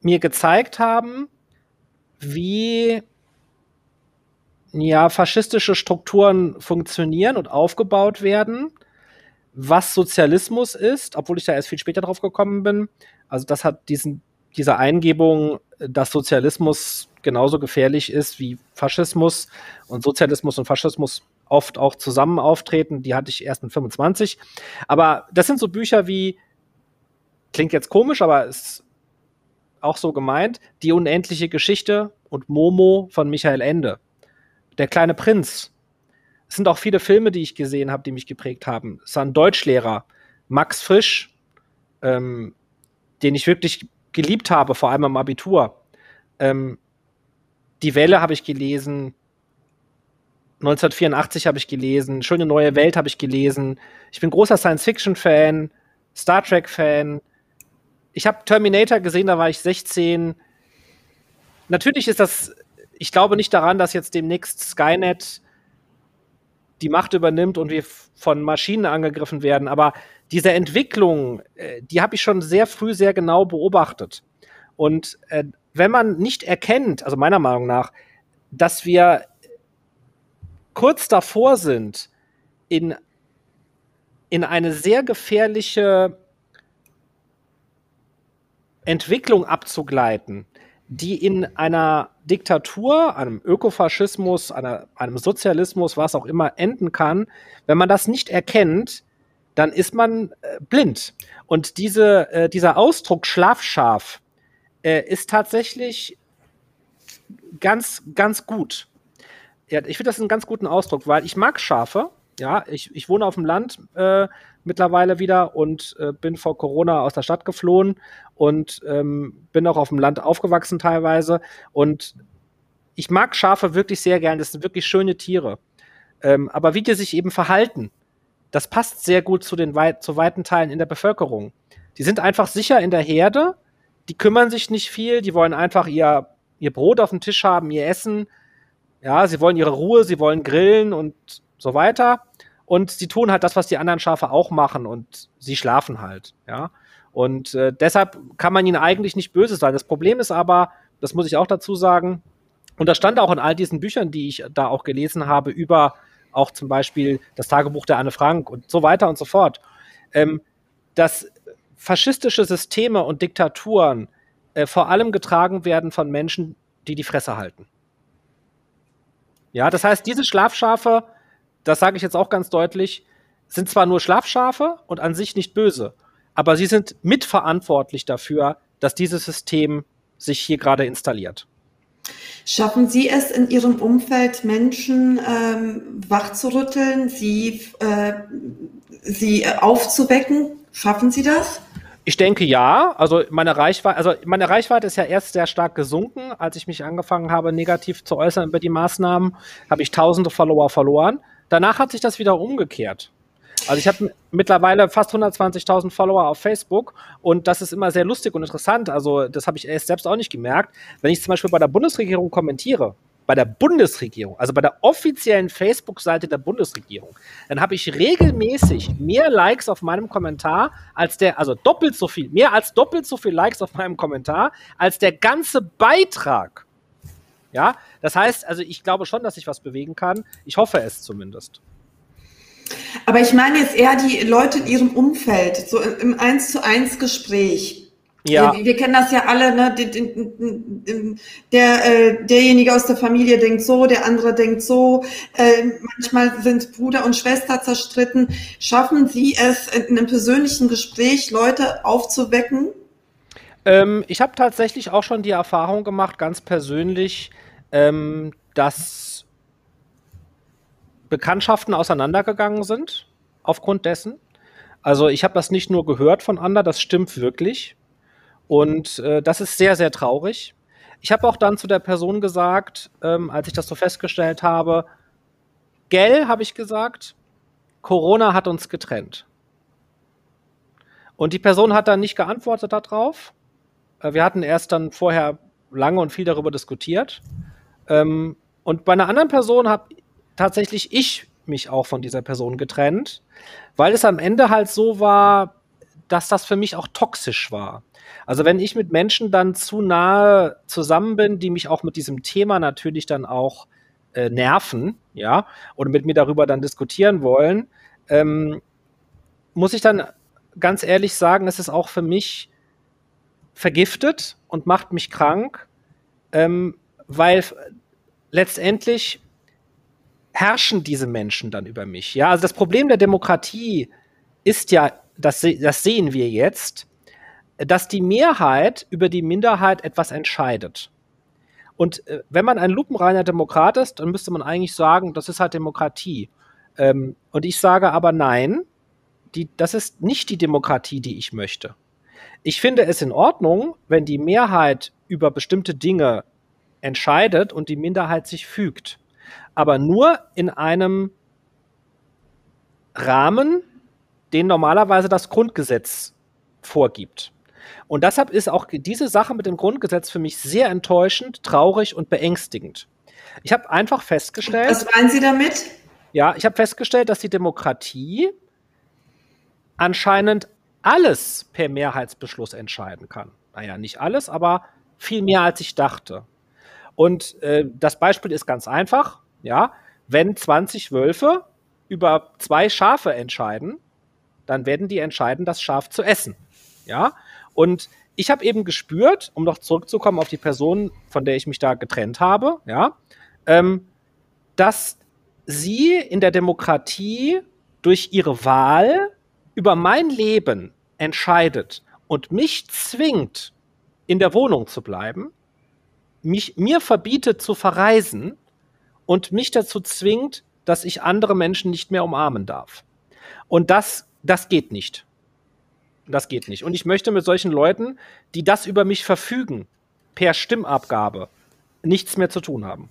mir gezeigt haben, wie ja, faschistische Strukturen funktionieren und aufgebaut werden was Sozialismus ist, obwohl ich da erst viel später drauf gekommen bin. Also das hat diesen, diese Eingebung, dass Sozialismus genauso gefährlich ist wie Faschismus und Sozialismus und Faschismus oft auch zusammen auftreten, die hatte ich erst mit 25. Aber das sind so Bücher wie, klingt jetzt komisch, aber ist auch so gemeint, Die unendliche Geschichte und Momo von Michael Ende. Der kleine Prinz es sind auch viele Filme, die ich gesehen habe, die mich geprägt haben. Es war ein Deutschlehrer, Max Frisch, ähm, den ich wirklich geliebt habe, vor allem am Abitur. Ähm, die Welle habe ich gelesen. 1984 habe ich gelesen. Schöne neue Welt habe ich gelesen. Ich bin großer Science-Fiction-Fan, Star Trek-Fan. Ich habe Terminator gesehen, da war ich 16. Natürlich ist das, ich glaube nicht daran, dass jetzt demnächst Skynet die Macht übernimmt und wir von Maschinen angegriffen werden. Aber diese Entwicklung, äh, die habe ich schon sehr früh sehr genau beobachtet. Und äh, wenn man nicht erkennt, also meiner Meinung nach, dass wir kurz davor sind, in, in eine sehr gefährliche Entwicklung abzugleiten, die in einer Diktatur, einem Ökofaschismus, einer, einem Sozialismus, was auch immer, enden kann, wenn man das nicht erkennt, dann ist man äh, blind. Und diese, äh, dieser Ausdruck schlafscharf äh, ist tatsächlich ganz, ganz gut. Ja, ich finde das einen ganz guten Ausdruck, weil ich mag Schafe. Ja, ich, ich wohne auf dem Land äh, mittlerweile wieder und äh, bin vor Corona aus der Stadt geflohen und ähm, bin auch auf dem Land aufgewachsen teilweise. Und ich mag Schafe wirklich sehr gern, das sind wirklich schöne Tiere. Ähm, aber wie die sich eben verhalten, das passt sehr gut zu den weit, zu weiten Teilen in der Bevölkerung. Die sind einfach sicher in der Herde, die kümmern sich nicht viel, die wollen einfach ihr, ihr Brot auf dem Tisch haben, ihr Essen. Ja, sie wollen ihre Ruhe, sie wollen grillen und so weiter. Und sie tun halt das, was die anderen Schafe auch machen und sie schlafen halt, ja. Und äh, deshalb kann man ihnen eigentlich nicht böse sein. Das Problem ist aber, das muss ich auch dazu sagen, und das stand auch in all diesen Büchern, die ich da auch gelesen habe, über auch zum Beispiel das Tagebuch der Anne Frank und so weiter und so fort, ähm, dass faschistische Systeme und Diktaturen äh, vor allem getragen werden von Menschen, die die Fresse halten. Ja, das heißt, diese Schlafschafe das sage ich jetzt auch ganz deutlich, sind zwar nur Schlafschafe und an sich nicht böse, aber sie sind mitverantwortlich dafür, dass dieses System sich hier gerade installiert. Schaffen Sie es in Ihrem Umfeld, Menschen ähm, wachzurütteln, sie, äh, sie aufzuwecken? Schaffen Sie das? Ich denke ja. Also meine Reichweite, also meine Reichweite ist ja erst sehr stark gesunken, als ich mich angefangen habe, negativ zu äußern über die Maßnahmen, habe ich tausende Follower verloren. Danach hat sich das wieder umgekehrt. Also ich habe mittlerweile fast 120.000 Follower auf Facebook und das ist immer sehr lustig und interessant. Also das habe ich erst selbst auch nicht gemerkt. Wenn ich zum Beispiel bei der Bundesregierung kommentiere, bei der Bundesregierung, also bei der offiziellen Facebook-Seite der Bundesregierung, dann habe ich regelmäßig mehr Likes auf meinem Kommentar als der, also doppelt so viel, mehr als doppelt so viel Likes auf meinem Kommentar als der ganze Beitrag ja, das heißt, also ich glaube schon, dass ich was bewegen kann. Ich hoffe es zumindest. Aber ich meine jetzt eher die Leute in ihrem Umfeld, so im Eins zu eins Gespräch. Ja. Wir, wir, kennen das ja alle, ne? Der, äh, derjenige aus der Familie denkt so, der andere denkt so. Äh, manchmal sind Bruder und Schwester zerstritten. Schaffen Sie es in einem persönlichen Gespräch, Leute aufzuwecken? Ähm, ich habe tatsächlich auch schon die Erfahrung gemacht, ganz persönlich, ähm, dass Bekanntschaften auseinandergegangen sind aufgrund dessen. Also ich habe das nicht nur gehört von anderen, das stimmt wirklich. Und äh, das ist sehr, sehr traurig. Ich habe auch dann zu der Person gesagt, ähm, als ich das so festgestellt habe, Gell, habe ich gesagt, Corona hat uns getrennt. Und die Person hat dann nicht geantwortet darauf. Äh, wir hatten erst dann vorher lange und viel darüber diskutiert. Ähm, und bei einer anderen Person habe tatsächlich ich mich auch von dieser Person getrennt, weil es am Ende halt so war, dass das für mich auch toxisch war. Also wenn ich mit Menschen dann zu nahe zusammen bin, die mich auch mit diesem Thema natürlich dann auch äh, nerven, ja, oder mit mir darüber dann diskutieren wollen, ähm, muss ich dann ganz ehrlich sagen, es ist auch für mich vergiftet und macht mich krank, ähm, weil letztendlich herrschen diese Menschen dann über mich. Ja, also das Problem der Demokratie ist ja, das, das sehen wir jetzt, dass die Mehrheit über die Minderheit etwas entscheidet. Und äh, wenn man ein lupenreiner Demokrat ist, dann müsste man eigentlich sagen, das ist halt Demokratie. Ähm, und ich sage aber nein, die, das ist nicht die Demokratie, die ich möchte. Ich finde es in Ordnung, wenn die Mehrheit über bestimmte Dinge entscheidet und die Minderheit sich fügt. Aber nur in einem Rahmen, den normalerweise das Grundgesetz vorgibt. Und deshalb ist auch diese Sache mit dem Grundgesetz für mich sehr enttäuschend, traurig und beängstigend. Ich habe einfach festgestellt. Was meinen Sie damit? Ja, ich habe festgestellt, dass die Demokratie anscheinend alles per Mehrheitsbeschluss entscheiden kann. Naja, nicht alles, aber viel mehr als ich dachte. Und äh, das Beispiel ist ganz einfach, ja, wenn 20 Wölfe über zwei Schafe entscheiden, dann werden die entscheiden, das Schaf zu essen. Ja, und ich habe eben gespürt, um noch zurückzukommen auf die Person, von der ich mich da getrennt habe, ja, ähm, dass sie in der Demokratie durch ihre Wahl über mein Leben entscheidet und mich zwingt, in der Wohnung zu bleiben, mich, mir verbietet zu verreisen und mich dazu zwingt, dass ich andere Menschen nicht mehr umarmen darf. Und das, das geht nicht. Das geht nicht. Und ich möchte mit solchen Leuten, die das über mich verfügen, per Stimmabgabe, nichts mehr zu tun haben.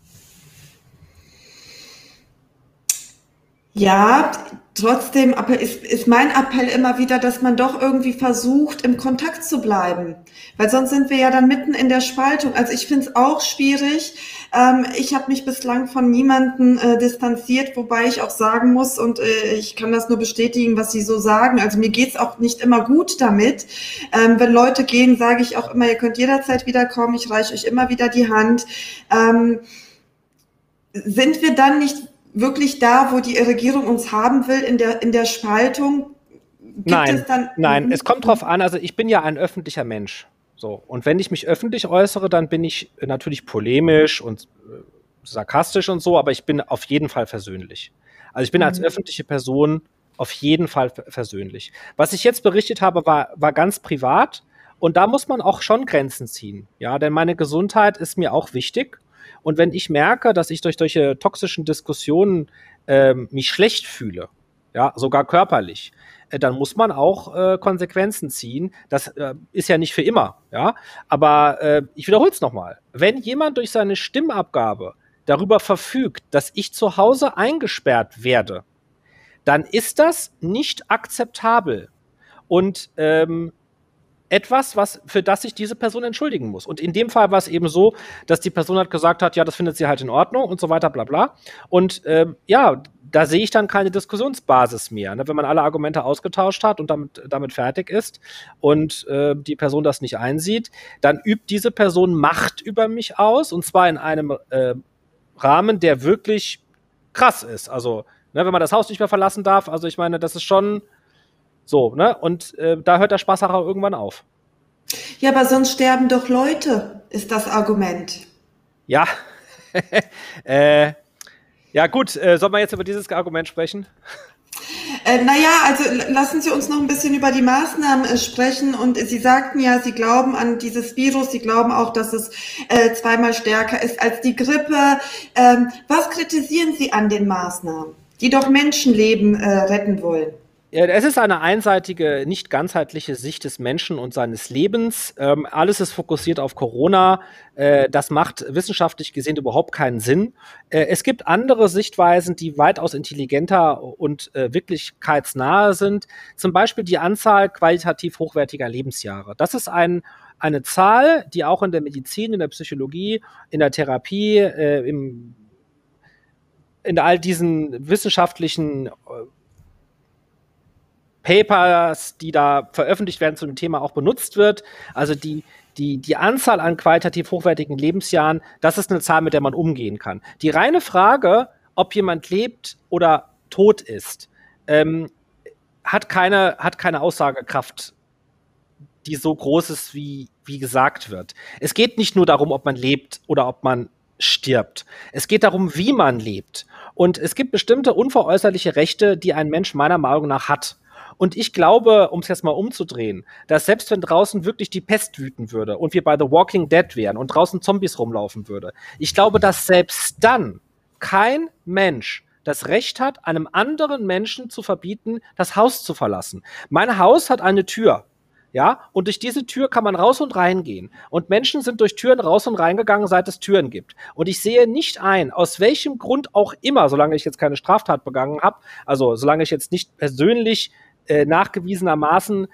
Ja, trotzdem aber ist, ist mein Appell immer wieder, dass man doch irgendwie versucht, im Kontakt zu bleiben. Weil sonst sind wir ja dann mitten in der Spaltung. Also ich finde es auch schwierig. Ähm, ich habe mich bislang von niemanden äh, distanziert, wobei ich auch sagen muss, und äh, ich kann das nur bestätigen, was Sie so sagen. Also mir geht's auch nicht immer gut damit. Ähm, wenn Leute gehen, sage ich auch immer, ihr könnt jederzeit wiederkommen. Ich reiche euch immer wieder die Hand. Ähm, sind wir dann nicht wirklich da, wo die Regierung uns haben will, in der, in der Spaltung? Gibt nein, es dann, nein, mhm. es kommt drauf an. Also ich bin ja ein öffentlicher Mensch. So. Und wenn ich mich öffentlich äußere, dann bin ich natürlich polemisch und äh, sarkastisch und so, aber ich bin auf jeden Fall versöhnlich. Also ich bin mhm. als öffentliche Person auf jeden Fall versöhnlich. Was ich jetzt berichtet habe, war, war ganz privat. Und da muss man auch schon Grenzen ziehen. Ja, denn meine Gesundheit ist mir auch wichtig. Und wenn ich merke, dass ich durch solche toxischen Diskussionen ähm, mich schlecht fühle, ja, sogar körperlich, äh, dann muss man auch äh, Konsequenzen ziehen. Das äh, ist ja nicht für immer, ja. Aber äh, ich wiederhole es nochmal. Wenn jemand durch seine Stimmabgabe darüber verfügt, dass ich zu Hause eingesperrt werde, dann ist das nicht akzeptabel. Und ähm, etwas, was, für das sich diese Person entschuldigen muss. Und in dem Fall war es eben so, dass die Person hat gesagt hat, ja, das findet sie halt in Ordnung und so weiter, bla bla. Und ähm, ja, da sehe ich dann keine Diskussionsbasis mehr. Ne? Wenn man alle Argumente ausgetauscht hat und damit, damit fertig ist und äh, die Person das nicht einsieht, dann übt diese Person Macht über mich aus und zwar in einem äh, Rahmen, der wirklich krass ist. Also, ne, wenn man das Haus nicht mehr verlassen darf, also ich meine, das ist schon so, ne? Und äh, da hört der Spaß auch irgendwann auf. Ja, aber sonst sterben doch Leute, ist das Argument. Ja. äh, ja, gut, äh, soll man jetzt über dieses Argument sprechen? Äh, naja, also lassen Sie uns noch ein bisschen über die Maßnahmen äh, sprechen. Und Sie sagten ja, Sie glauben an dieses Virus, Sie glauben auch, dass es äh, zweimal stärker ist als die Grippe. Ähm, was kritisieren Sie an den Maßnahmen, die doch Menschenleben äh, retten wollen? Es ist eine einseitige, nicht ganzheitliche Sicht des Menschen und seines Lebens. Ähm, alles ist fokussiert auf Corona. Äh, das macht wissenschaftlich gesehen überhaupt keinen Sinn. Äh, es gibt andere Sichtweisen, die weitaus intelligenter und äh, wirklichkeitsnahe sind. Zum Beispiel die Anzahl qualitativ hochwertiger Lebensjahre. Das ist ein, eine Zahl, die auch in der Medizin, in der Psychologie, in der Therapie, äh, im, in all diesen wissenschaftlichen äh, Papers, die da veröffentlicht werden zu dem Thema, auch benutzt wird. Also die, die, die Anzahl an qualitativ hochwertigen Lebensjahren, das ist eine Zahl, mit der man umgehen kann. Die reine Frage, ob jemand lebt oder tot ist, ähm, hat, keine, hat keine Aussagekraft, die so groß ist, wie, wie gesagt wird. Es geht nicht nur darum, ob man lebt oder ob man stirbt. Es geht darum, wie man lebt. Und es gibt bestimmte unveräußerliche Rechte, die ein Mensch meiner Meinung nach hat. Und ich glaube, um es jetzt mal umzudrehen, dass selbst wenn draußen wirklich die Pest wüten würde und wir bei The Walking Dead wären und draußen Zombies rumlaufen würde, ich glaube, dass selbst dann kein Mensch das Recht hat, einem anderen Menschen zu verbieten, das Haus zu verlassen. Mein Haus hat eine Tür. Ja, und durch diese Tür kann man raus und rein gehen. Und Menschen sind durch Türen raus und reingegangen, seit es Türen gibt. Und ich sehe nicht ein, aus welchem Grund auch immer, solange ich jetzt keine Straftat begangen habe, also solange ich jetzt nicht persönlich äh, nachgewiesenermaßen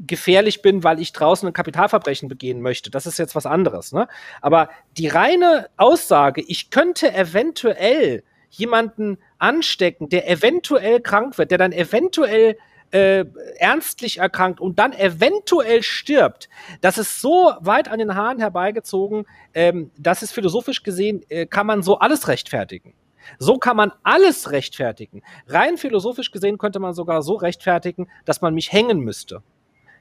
gefährlich bin, weil ich draußen ein Kapitalverbrechen begehen möchte. Das ist jetzt was anderes. Ne? Aber die reine Aussage, ich könnte eventuell jemanden anstecken, der eventuell krank wird, der dann eventuell äh, ernstlich erkrankt und dann eventuell stirbt, das ist so weit an den Haaren herbeigezogen, ähm, das ist philosophisch gesehen, äh, kann man so alles rechtfertigen. So kann man alles rechtfertigen. Rein philosophisch gesehen könnte man sogar so rechtfertigen, dass man mich hängen müsste.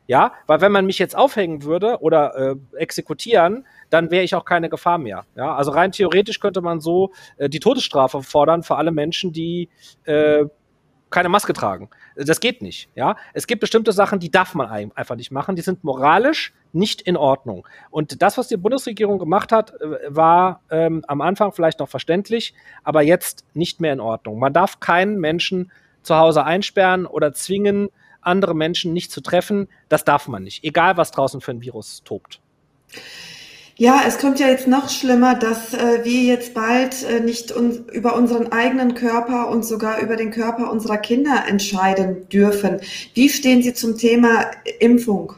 Ja, weil wenn man mich jetzt aufhängen würde oder äh, exekutieren, dann wäre ich auch keine Gefahr mehr. Ja, also rein theoretisch könnte man so äh, die Todesstrafe fordern für alle Menschen, die äh, keine Maske tragen. Das geht nicht. Ja, es gibt bestimmte Sachen, die darf man einfach nicht machen. Die sind moralisch nicht in Ordnung. Und das, was die Bundesregierung gemacht hat, äh, war ähm, am Anfang vielleicht noch verständlich, aber jetzt nicht mehr in Ordnung. Man darf keinen Menschen zu Hause einsperren oder zwingen, andere Menschen nicht zu treffen. Das darf man nicht, egal was draußen für ein Virus tobt. Ja, es kommt ja jetzt noch schlimmer, dass äh, wir jetzt bald äh, nicht un über unseren eigenen Körper und sogar über den Körper unserer Kinder entscheiden dürfen. Wie stehen Sie zum Thema Impfung?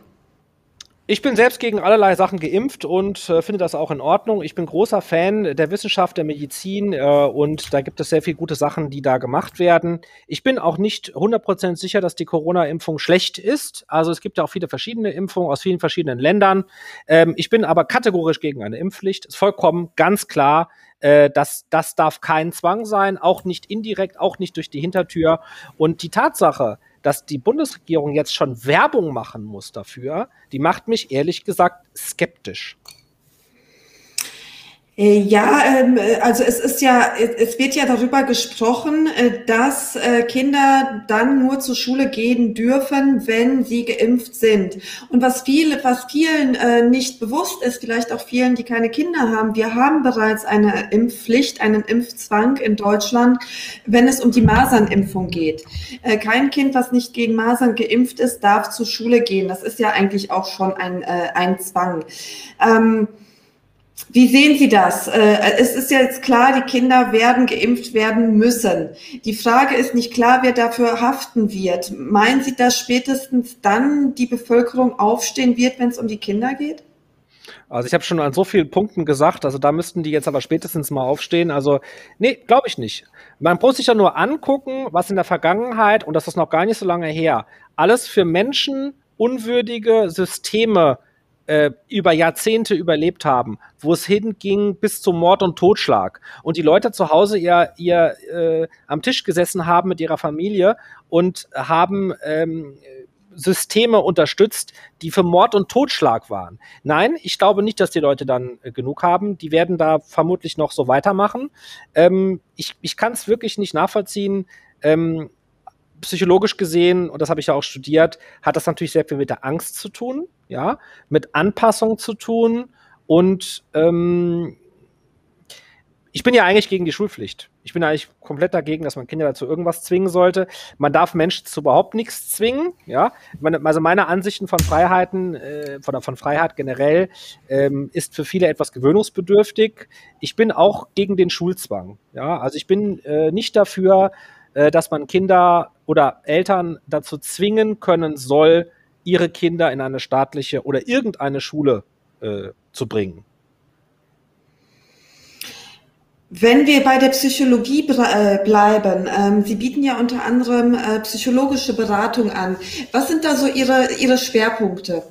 Ich bin selbst gegen allerlei Sachen geimpft und äh, finde das auch in Ordnung. Ich bin großer Fan der Wissenschaft, der Medizin äh, und da gibt es sehr viele gute Sachen, die da gemacht werden. Ich bin auch nicht 100% sicher, dass die Corona-Impfung schlecht ist. Also es gibt ja auch viele verschiedene Impfungen aus vielen verschiedenen Ländern. Ähm, ich bin aber kategorisch gegen eine Impfpflicht. Ist vollkommen ganz klar. Äh, das, das darf kein Zwang sein, auch nicht indirekt, auch nicht durch die Hintertür. Und die Tatsache, dass die Bundesregierung jetzt schon Werbung machen muss dafür, die macht mich ehrlich gesagt skeptisch. Äh, ja, ähm, äh, also es ist ja, es wird ja darüber gesprochen, äh, dass Kinder dann nur zur Schule gehen dürfen, wenn sie geimpft sind. Und was viele, was vielen nicht bewusst ist, vielleicht auch vielen, die keine Kinder haben, wir haben bereits eine Impfpflicht, einen Impfzwang in Deutschland, wenn es um die Masernimpfung geht. Kein Kind, was nicht gegen Masern geimpft ist, darf zur Schule gehen. Das ist ja eigentlich auch schon ein, ein Zwang. Wie sehen Sie das? Äh, es ist ja jetzt klar, die Kinder werden geimpft werden müssen. Die Frage ist nicht klar, wer dafür haften wird. Meinen Sie, dass spätestens dann die Bevölkerung aufstehen wird, wenn es um die Kinder geht? Also ich habe schon an so vielen Punkten gesagt, also da müssten die jetzt aber spätestens mal aufstehen. Also nee, glaube ich nicht. Man muss sich ja nur angucken, was in der Vergangenheit, und das ist noch gar nicht so lange her, alles für Menschen unwürdige Systeme äh, über Jahrzehnte überlebt haben, wo es hinging bis zum Mord und Totschlag und die Leute zu Hause ihr, ihr äh, am Tisch gesessen haben mit ihrer Familie und haben ähm, Systeme unterstützt, die für Mord und Totschlag waren. Nein, ich glaube nicht, dass die Leute dann äh, genug haben. Die werden da vermutlich noch so weitermachen. Ähm, ich ich kann es wirklich nicht nachvollziehen. Ähm, psychologisch gesehen, und das habe ich ja auch studiert, hat das natürlich sehr viel mit der Angst zu tun, ja, mit Anpassung zu tun und ähm, ich bin ja eigentlich gegen die Schulpflicht. Ich bin eigentlich komplett dagegen, dass man Kinder dazu irgendwas zwingen sollte. Man darf Menschen zu überhaupt nichts zwingen. Ja, meine, also meine Ansichten von Freiheiten, äh, von, von Freiheit generell, ähm, ist für viele etwas gewöhnungsbedürftig. Ich bin auch gegen den Schulzwang. Ja, also ich bin äh, nicht dafür, dass man Kinder oder Eltern dazu zwingen können soll, ihre Kinder in eine staatliche oder irgendeine Schule äh, zu bringen. Wenn wir bei der Psychologie äh, bleiben, ähm, Sie bieten ja unter anderem äh, psychologische Beratung an. Was sind da so Ihre, Ihre Schwerpunkte?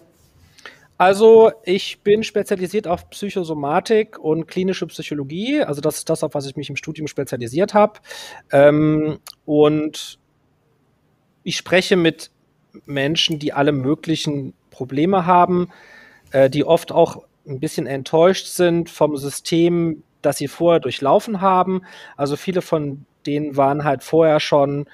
Also ich bin spezialisiert auf Psychosomatik und klinische Psychologie. Also das ist das, auf was ich mich im Studium spezialisiert habe. Ähm, und ich spreche mit Menschen, die alle möglichen Probleme haben, äh, die oft auch ein bisschen enttäuscht sind vom System, das sie vorher durchlaufen haben. Also viele von denen waren halt vorher schon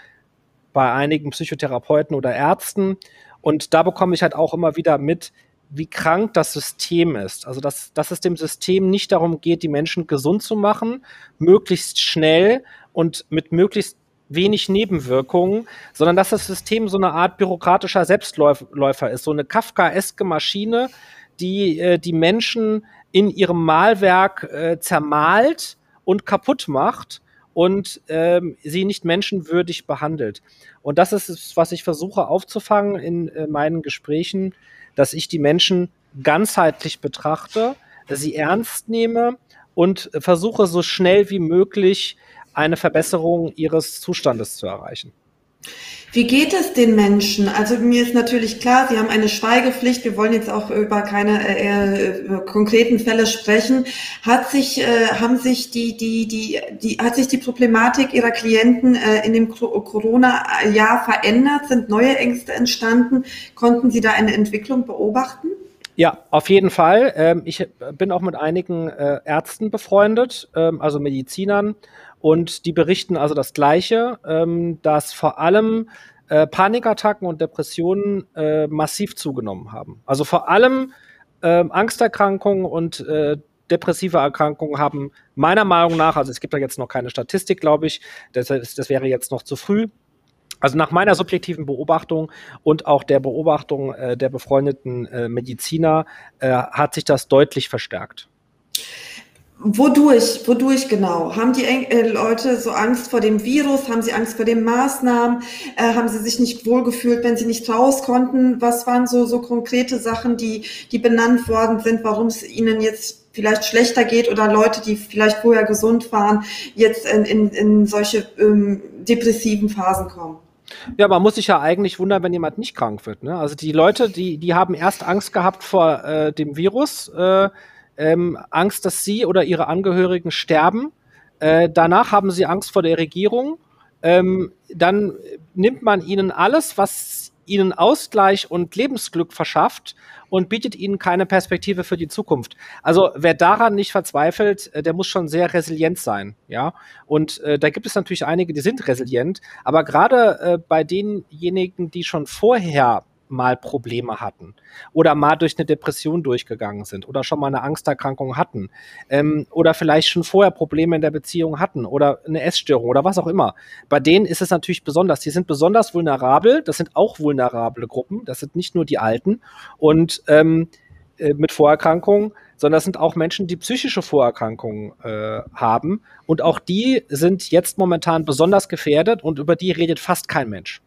bei einigen Psychotherapeuten oder Ärzten. Und da bekomme ich halt auch immer wieder mit, wie krank das System ist. Also, dass, dass es dem System nicht darum geht, die Menschen gesund zu machen, möglichst schnell und mit möglichst wenig Nebenwirkungen, sondern dass das System so eine Art bürokratischer Selbstläufer ist, so eine Kafkaeske Maschine, die äh, die Menschen in ihrem Malwerk äh, zermalt und kaputt macht und ähm, sie nicht menschenwürdig behandelt. Und das ist es, was ich versuche aufzufangen in äh, meinen Gesprächen dass ich die Menschen ganzheitlich betrachte, sie ernst nehme und versuche so schnell wie möglich eine Verbesserung ihres Zustandes zu erreichen. Wie geht es den Menschen? Also mir ist natürlich klar, Sie haben eine Schweigepflicht. Wir wollen jetzt auch über keine äh, konkreten Fälle sprechen. Hat sich, äh, haben sich die, die, die, die, hat sich die Problematik Ihrer Klienten äh, in dem Corona-Jahr verändert? Sind neue Ängste entstanden? Konnten Sie da eine Entwicklung beobachten? Ja, auf jeden Fall. Ähm, ich bin auch mit einigen äh, Ärzten befreundet, ähm, also Medizinern und die berichten also das Gleiche, ähm, dass vor allem äh, Panikattacken und Depressionen äh, massiv zugenommen haben. Also vor allem äh, Angsterkrankungen und äh, depressive Erkrankungen haben meiner Meinung nach, also es gibt da jetzt noch keine Statistik, glaube ich, das, das wäre jetzt noch zu früh, Also nach meiner subjektiven Beobachtung und auch der Beobachtung äh, der befreundeten äh, Mediziner äh, hat sich das deutlich verstärkt. Wodurch, wodurch genau? Haben die äh, Leute so Angst vor dem Virus? Haben sie Angst vor den Maßnahmen? Äh, haben sie sich nicht wohlgefühlt, wenn sie nicht raus konnten? Was waren so, so konkrete Sachen, die, die benannt worden sind, warum es ihnen jetzt vielleicht schlechter geht oder Leute, die vielleicht vorher gesund waren, jetzt in, in, in solche ähm, depressiven Phasen kommen? Ja, man muss sich ja eigentlich wundern, wenn jemand nicht krank wird. Ne? Also die Leute, die, die haben erst Angst gehabt vor äh, dem Virus, äh, ähm, Angst, dass sie oder ihre Angehörigen sterben. Äh, danach haben sie Angst vor der Regierung. Ähm, dann nimmt man ihnen alles, was ihnen Ausgleich und Lebensglück verschafft und bietet ihnen keine Perspektive für die Zukunft. Also wer daran nicht verzweifelt, äh, der muss schon sehr resilient sein, ja. Und äh, da gibt es natürlich einige, die sind resilient, aber gerade äh, bei denjenigen, die schon vorher mal Probleme hatten oder mal durch eine Depression durchgegangen sind oder schon mal eine Angsterkrankung hatten ähm, oder vielleicht schon vorher Probleme in der Beziehung hatten oder eine Essstörung oder was auch immer. Bei denen ist es natürlich besonders. Die sind besonders vulnerabel. Das sind auch vulnerable Gruppen. Das sind nicht nur die Alten und ähm, äh, mit Vorerkrankungen, sondern das sind auch Menschen, die psychische Vorerkrankungen äh, haben. Und auch die sind jetzt momentan besonders gefährdet und über die redet fast kein Mensch.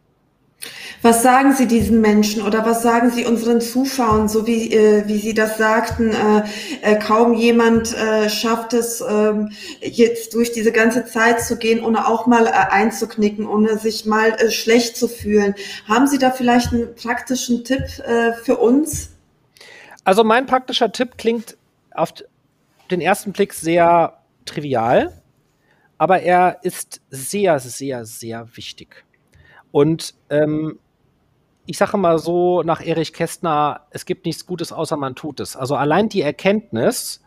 Was sagen Sie diesen Menschen oder was sagen Sie unseren Zuschauern, so wie, äh, wie Sie das sagten, äh, äh, kaum jemand äh, schafft es, ähm, jetzt durch diese ganze Zeit zu gehen, ohne auch mal äh, einzuknicken, ohne sich mal äh, schlecht zu fühlen. Haben Sie da vielleicht einen praktischen Tipp für uns? Also mein praktischer Tipp klingt auf den ersten Blick sehr trivial, aber er ist sehr, sehr, sehr wichtig. Und ähm, ich sage mal so nach Erich Kästner, es gibt nichts Gutes, außer man tut es. Also allein die Erkenntnis,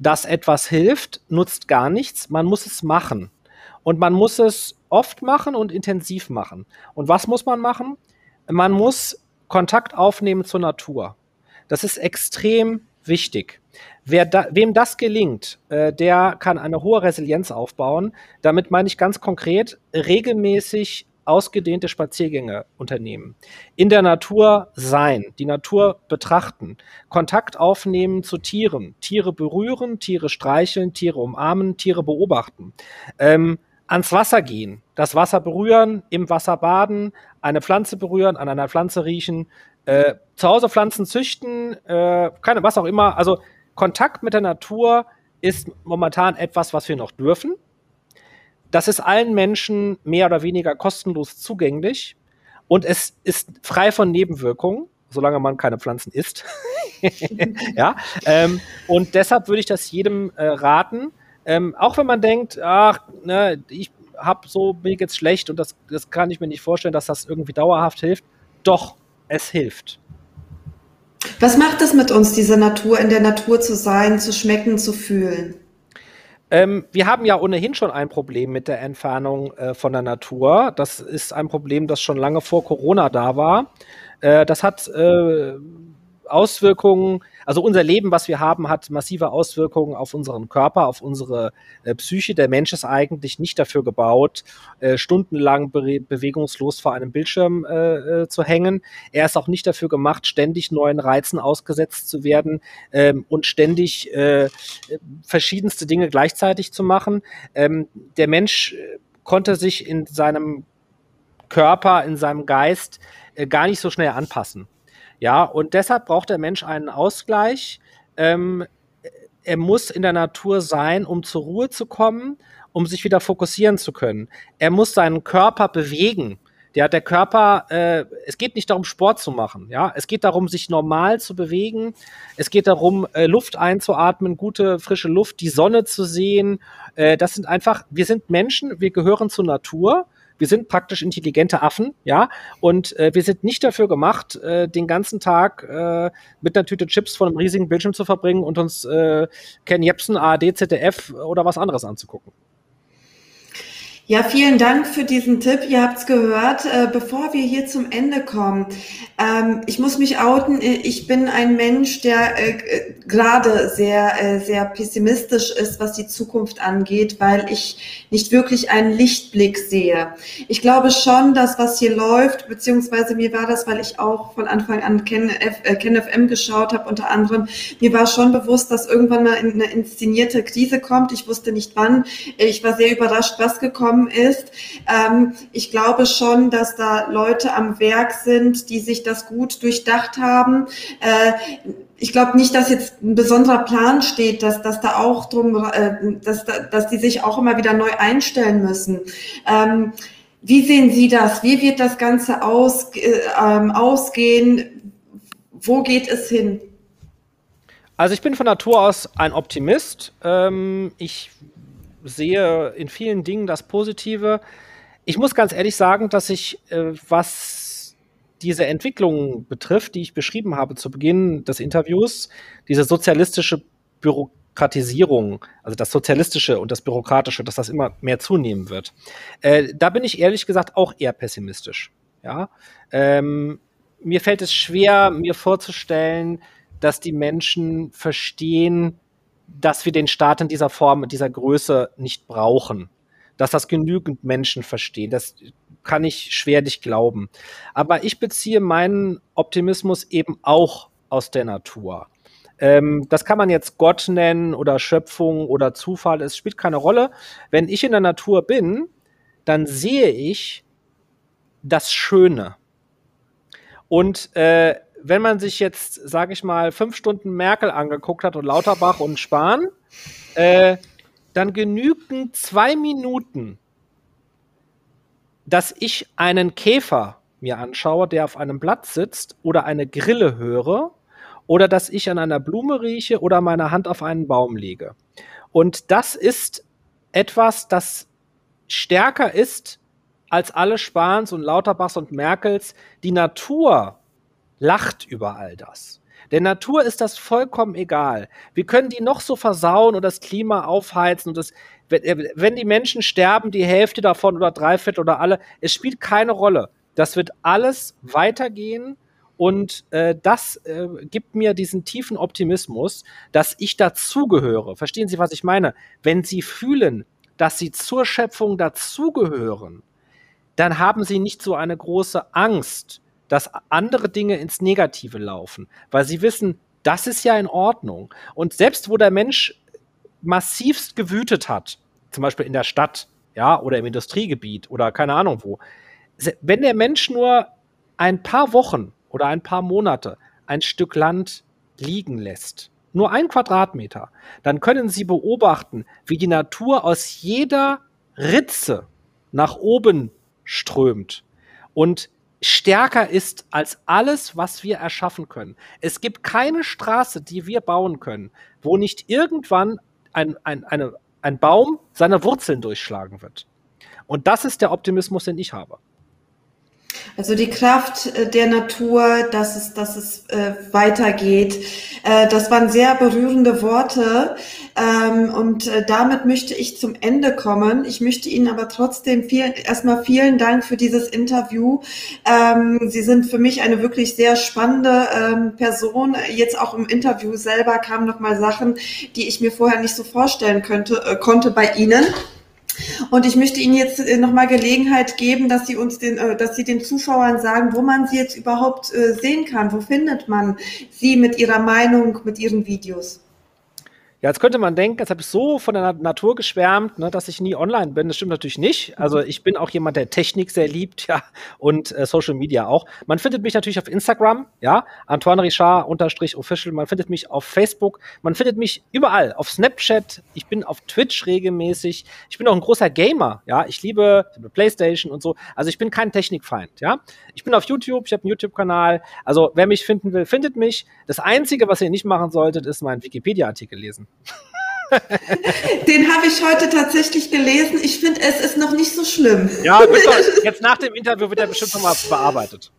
dass etwas hilft, nutzt gar nichts. Man muss es machen. Und man muss es oft machen und intensiv machen. Und was muss man machen? Man muss Kontakt aufnehmen zur Natur. Das ist extrem wichtig. Da, wem das gelingt, äh, der kann eine hohe Resilienz aufbauen. Damit meine ich ganz konkret regelmäßig ausgedehnte Spaziergänge unternehmen, in der Natur sein, die Natur betrachten, Kontakt aufnehmen zu Tieren, Tiere berühren, Tiere streicheln, Tiere umarmen, Tiere beobachten, ähm, ans Wasser gehen, das Wasser berühren, im Wasser baden, eine Pflanze berühren, an einer Pflanze riechen, äh, zu Hause Pflanzen züchten, äh, keine, was auch immer. Also Kontakt mit der Natur ist momentan etwas, was wir noch dürfen. Das ist allen Menschen mehr oder weniger kostenlos zugänglich und es ist frei von Nebenwirkungen, solange man keine Pflanzen isst. ja, ähm, und deshalb würde ich das jedem äh, raten, ähm, auch wenn man denkt, ach, ne, ich habe so, mir geht's schlecht und das, das kann ich mir nicht vorstellen, dass das irgendwie dauerhaft hilft. Doch, es hilft. Was macht es mit uns, diese Natur, in der Natur zu sein, zu schmecken, zu fühlen? Ähm, wir haben ja ohnehin schon ein Problem mit der Entfernung äh, von der Natur. Das ist ein Problem, das schon lange vor Corona da war. Äh, das hat äh, Auswirkungen, also unser Leben, was wir haben, hat massive Auswirkungen auf unseren Körper, auf unsere äh, Psyche. Der Mensch ist eigentlich nicht dafür gebaut, äh, stundenlang be bewegungslos vor einem Bildschirm äh, äh, zu hängen. Er ist auch nicht dafür gemacht, ständig neuen Reizen ausgesetzt zu werden ähm, und ständig äh, verschiedenste Dinge gleichzeitig zu machen. Ähm, der Mensch äh, konnte sich in seinem Körper, in seinem Geist gar nicht so schnell anpassen. Ja, und deshalb braucht der Mensch einen Ausgleich. Ähm, er muss in der Natur sein, um zur Ruhe zu kommen, um sich wieder fokussieren zu können. Er muss seinen Körper bewegen. Ja, der Körper, äh, es geht nicht darum, Sport zu machen. Ja, es geht darum, sich normal zu bewegen. Es geht darum, äh, Luft einzuatmen, gute frische Luft, die Sonne zu sehen. Äh, das sind einfach, wir sind Menschen, wir gehören zur Natur wir sind praktisch intelligente Affen, ja, und äh, wir sind nicht dafür gemacht, äh, den ganzen Tag äh, mit einer Tüte Chips vor einem riesigen Bildschirm zu verbringen und uns äh, Ken Jebsen, ARD, ZDF oder was anderes anzugucken. Ja, vielen Dank für diesen Tipp. Ihr habt es gehört. Äh, bevor wir hier zum Ende kommen, ähm, ich muss mich outen. Ich bin ein Mensch, der äh, gerade sehr, äh, sehr pessimistisch ist, was die Zukunft angeht, weil ich nicht wirklich einen Lichtblick sehe. Ich glaube schon, dass was hier läuft, beziehungsweise mir war das, weil ich auch von Anfang an Ken, F, äh, Ken FM geschaut habe, unter anderem, mir war schon bewusst, dass irgendwann mal eine inszenierte Krise kommt. Ich wusste nicht wann. Ich war sehr überrascht, was gekommen gekommen ist. Ähm, ich glaube schon, dass da Leute am Werk sind, die sich das gut durchdacht haben. Äh, ich glaube nicht, dass jetzt ein besonderer Plan steht, dass, dass da auch drum, äh, dass, dass die sich auch immer wieder neu einstellen müssen. Ähm, wie sehen Sie das? Wie wird das Ganze aus, äh, ähm, ausgehen? Wo geht es hin? Also ich bin von Natur aus ein Optimist. Ähm, ich sehe in vielen Dingen das Positive. Ich muss ganz ehrlich sagen, dass ich, äh, was diese Entwicklung betrifft, die ich beschrieben habe zu Beginn des Interviews, diese sozialistische Bürokratisierung, also das Sozialistische und das Bürokratische, dass das immer mehr zunehmen wird, äh, da bin ich ehrlich gesagt auch eher pessimistisch. Ja, ähm, mir fällt es schwer, mir vorzustellen, dass die Menschen verstehen, dass wir den Staat in dieser Form, in dieser Größe nicht brauchen. Dass das genügend Menschen verstehen, das kann ich schwerlich glauben. Aber ich beziehe meinen Optimismus eben auch aus der Natur. Ähm, das kann man jetzt Gott nennen oder Schöpfung oder Zufall, es spielt keine Rolle. Wenn ich in der Natur bin, dann sehe ich das Schöne. Und äh, wenn man sich jetzt, sage ich mal, fünf Stunden Merkel angeguckt hat und Lauterbach und Spahn, äh, dann genügen zwei Minuten, dass ich einen Käfer mir anschaue, der auf einem Blatt sitzt oder eine Grille höre oder dass ich an einer Blume rieche oder meine Hand auf einen Baum lege. Und das ist etwas, das stärker ist als alle Spahns und Lauterbachs und Merkels. Die Natur lacht über all das. Der Natur ist das vollkommen egal. Wir können die noch so versauen und das Klima aufheizen und das, wenn die Menschen sterben, die Hälfte davon oder Dreiviertel oder alle, es spielt keine Rolle. Das wird alles weitergehen und äh, das äh, gibt mir diesen tiefen Optimismus, dass ich dazugehöre. Verstehen Sie, was ich meine? Wenn Sie fühlen, dass Sie zur Schöpfung dazugehören, dann haben Sie nicht so eine große Angst, dass andere Dinge ins Negative laufen, weil sie wissen, das ist ja in Ordnung. Und selbst wo der Mensch massivst gewütet hat, zum Beispiel in der Stadt, ja, oder im Industriegebiet oder keine Ahnung wo, wenn der Mensch nur ein paar Wochen oder ein paar Monate ein Stück Land liegen lässt, nur ein Quadratmeter, dann können Sie beobachten, wie die Natur aus jeder Ritze nach oben strömt. Und stärker ist als alles, was wir erschaffen können. Es gibt keine Straße, die wir bauen können, wo nicht irgendwann ein, ein, eine, ein Baum seine Wurzeln durchschlagen wird. Und das ist der Optimismus, den ich habe. Also die Kraft äh, der Natur, dass es, dass es äh, weitergeht. Äh, das waren sehr berührende Worte. Ähm, und äh, damit möchte ich zum Ende kommen. Ich möchte Ihnen aber trotzdem vielen, erstmal vielen Dank für dieses Interview. Ähm, Sie sind für mich eine wirklich sehr spannende ähm, Person. Jetzt auch im Interview selber kamen nochmal Sachen, die ich mir vorher nicht so vorstellen könnte, äh, konnte bei Ihnen. Und ich möchte Ihnen jetzt äh, nochmal Gelegenheit geben, dass Sie uns den, äh, dass Sie den Zuschauern sagen, wo man Sie jetzt überhaupt äh, sehen kann. Wo findet man Sie mit Ihrer Meinung, mit Ihren Videos? Ja, jetzt könnte man denken, jetzt habe ich so von der Natur geschwärmt, ne, dass ich nie online bin. Das stimmt natürlich nicht. Also ich bin auch jemand, der Technik sehr liebt, ja, und äh, Social Media auch. Man findet mich natürlich auf Instagram, ja, Antoine Richard unterstrich official. Man findet mich auf Facebook. Man findet mich überall, auf Snapchat. Ich bin auf Twitch regelmäßig. Ich bin auch ein großer Gamer, ja. Ich liebe, ich liebe Playstation und so. Also ich bin kein Technikfeind, ja. Ich bin auf YouTube, ich habe einen YouTube-Kanal. Also wer mich finden will, findet mich. Das Einzige, was ihr nicht machen solltet, ist meinen Wikipedia-Artikel lesen. Den habe ich heute tatsächlich gelesen. Ich finde, es ist noch nicht so schlimm. Ja, jetzt nach dem Interview wird er bestimmt nochmal bearbeitet.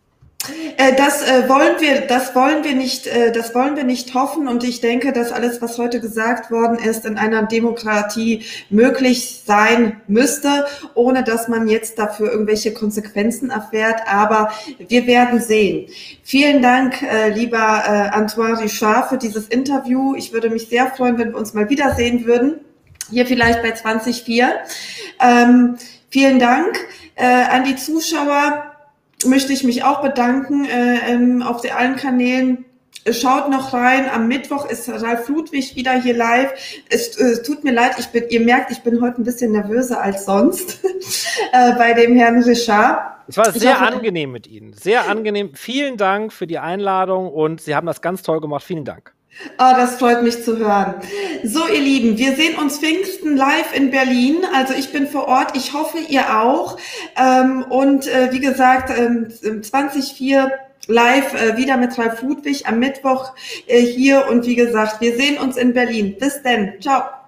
Äh, das äh, wollen wir, das wollen wir nicht, äh, das wollen wir nicht hoffen. Und ich denke, dass alles, was heute gesagt worden ist, in einer Demokratie möglich sein müsste, ohne dass man jetzt dafür irgendwelche Konsequenzen erfährt. Aber wir werden sehen. Vielen Dank, lieber Antoine Richard, für dieses Interview. Ich würde mich sehr freuen, wenn wir uns mal wiedersehen würden. Hier vielleicht bei 2004. Ähm, vielen Dank an die Zuschauer möchte ich mich auch bedanken äh, ähm, auf den allen Kanälen. Schaut noch rein. Am Mittwoch ist Ralf Ludwig wieder hier live. Es, äh, tut mir leid, ich bin, ihr merkt, ich bin heute ein bisschen nervöser als sonst äh, bei dem Herrn Richard. Es war sehr hoffe, angenehm mit Ihnen. Sehr angenehm. Vielen Dank für die Einladung und Sie haben das ganz toll gemacht. Vielen Dank. Oh, das freut mich zu hören. So, ihr Lieben, wir sehen uns Pfingsten live in Berlin. Also ich bin vor Ort. Ich hoffe, ihr auch. Ähm, und äh, wie gesagt, ähm, 2004 live äh, wieder mit Ralf Ludwig am Mittwoch äh, hier. Und wie gesagt, wir sehen uns in Berlin. Bis denn. Ciao.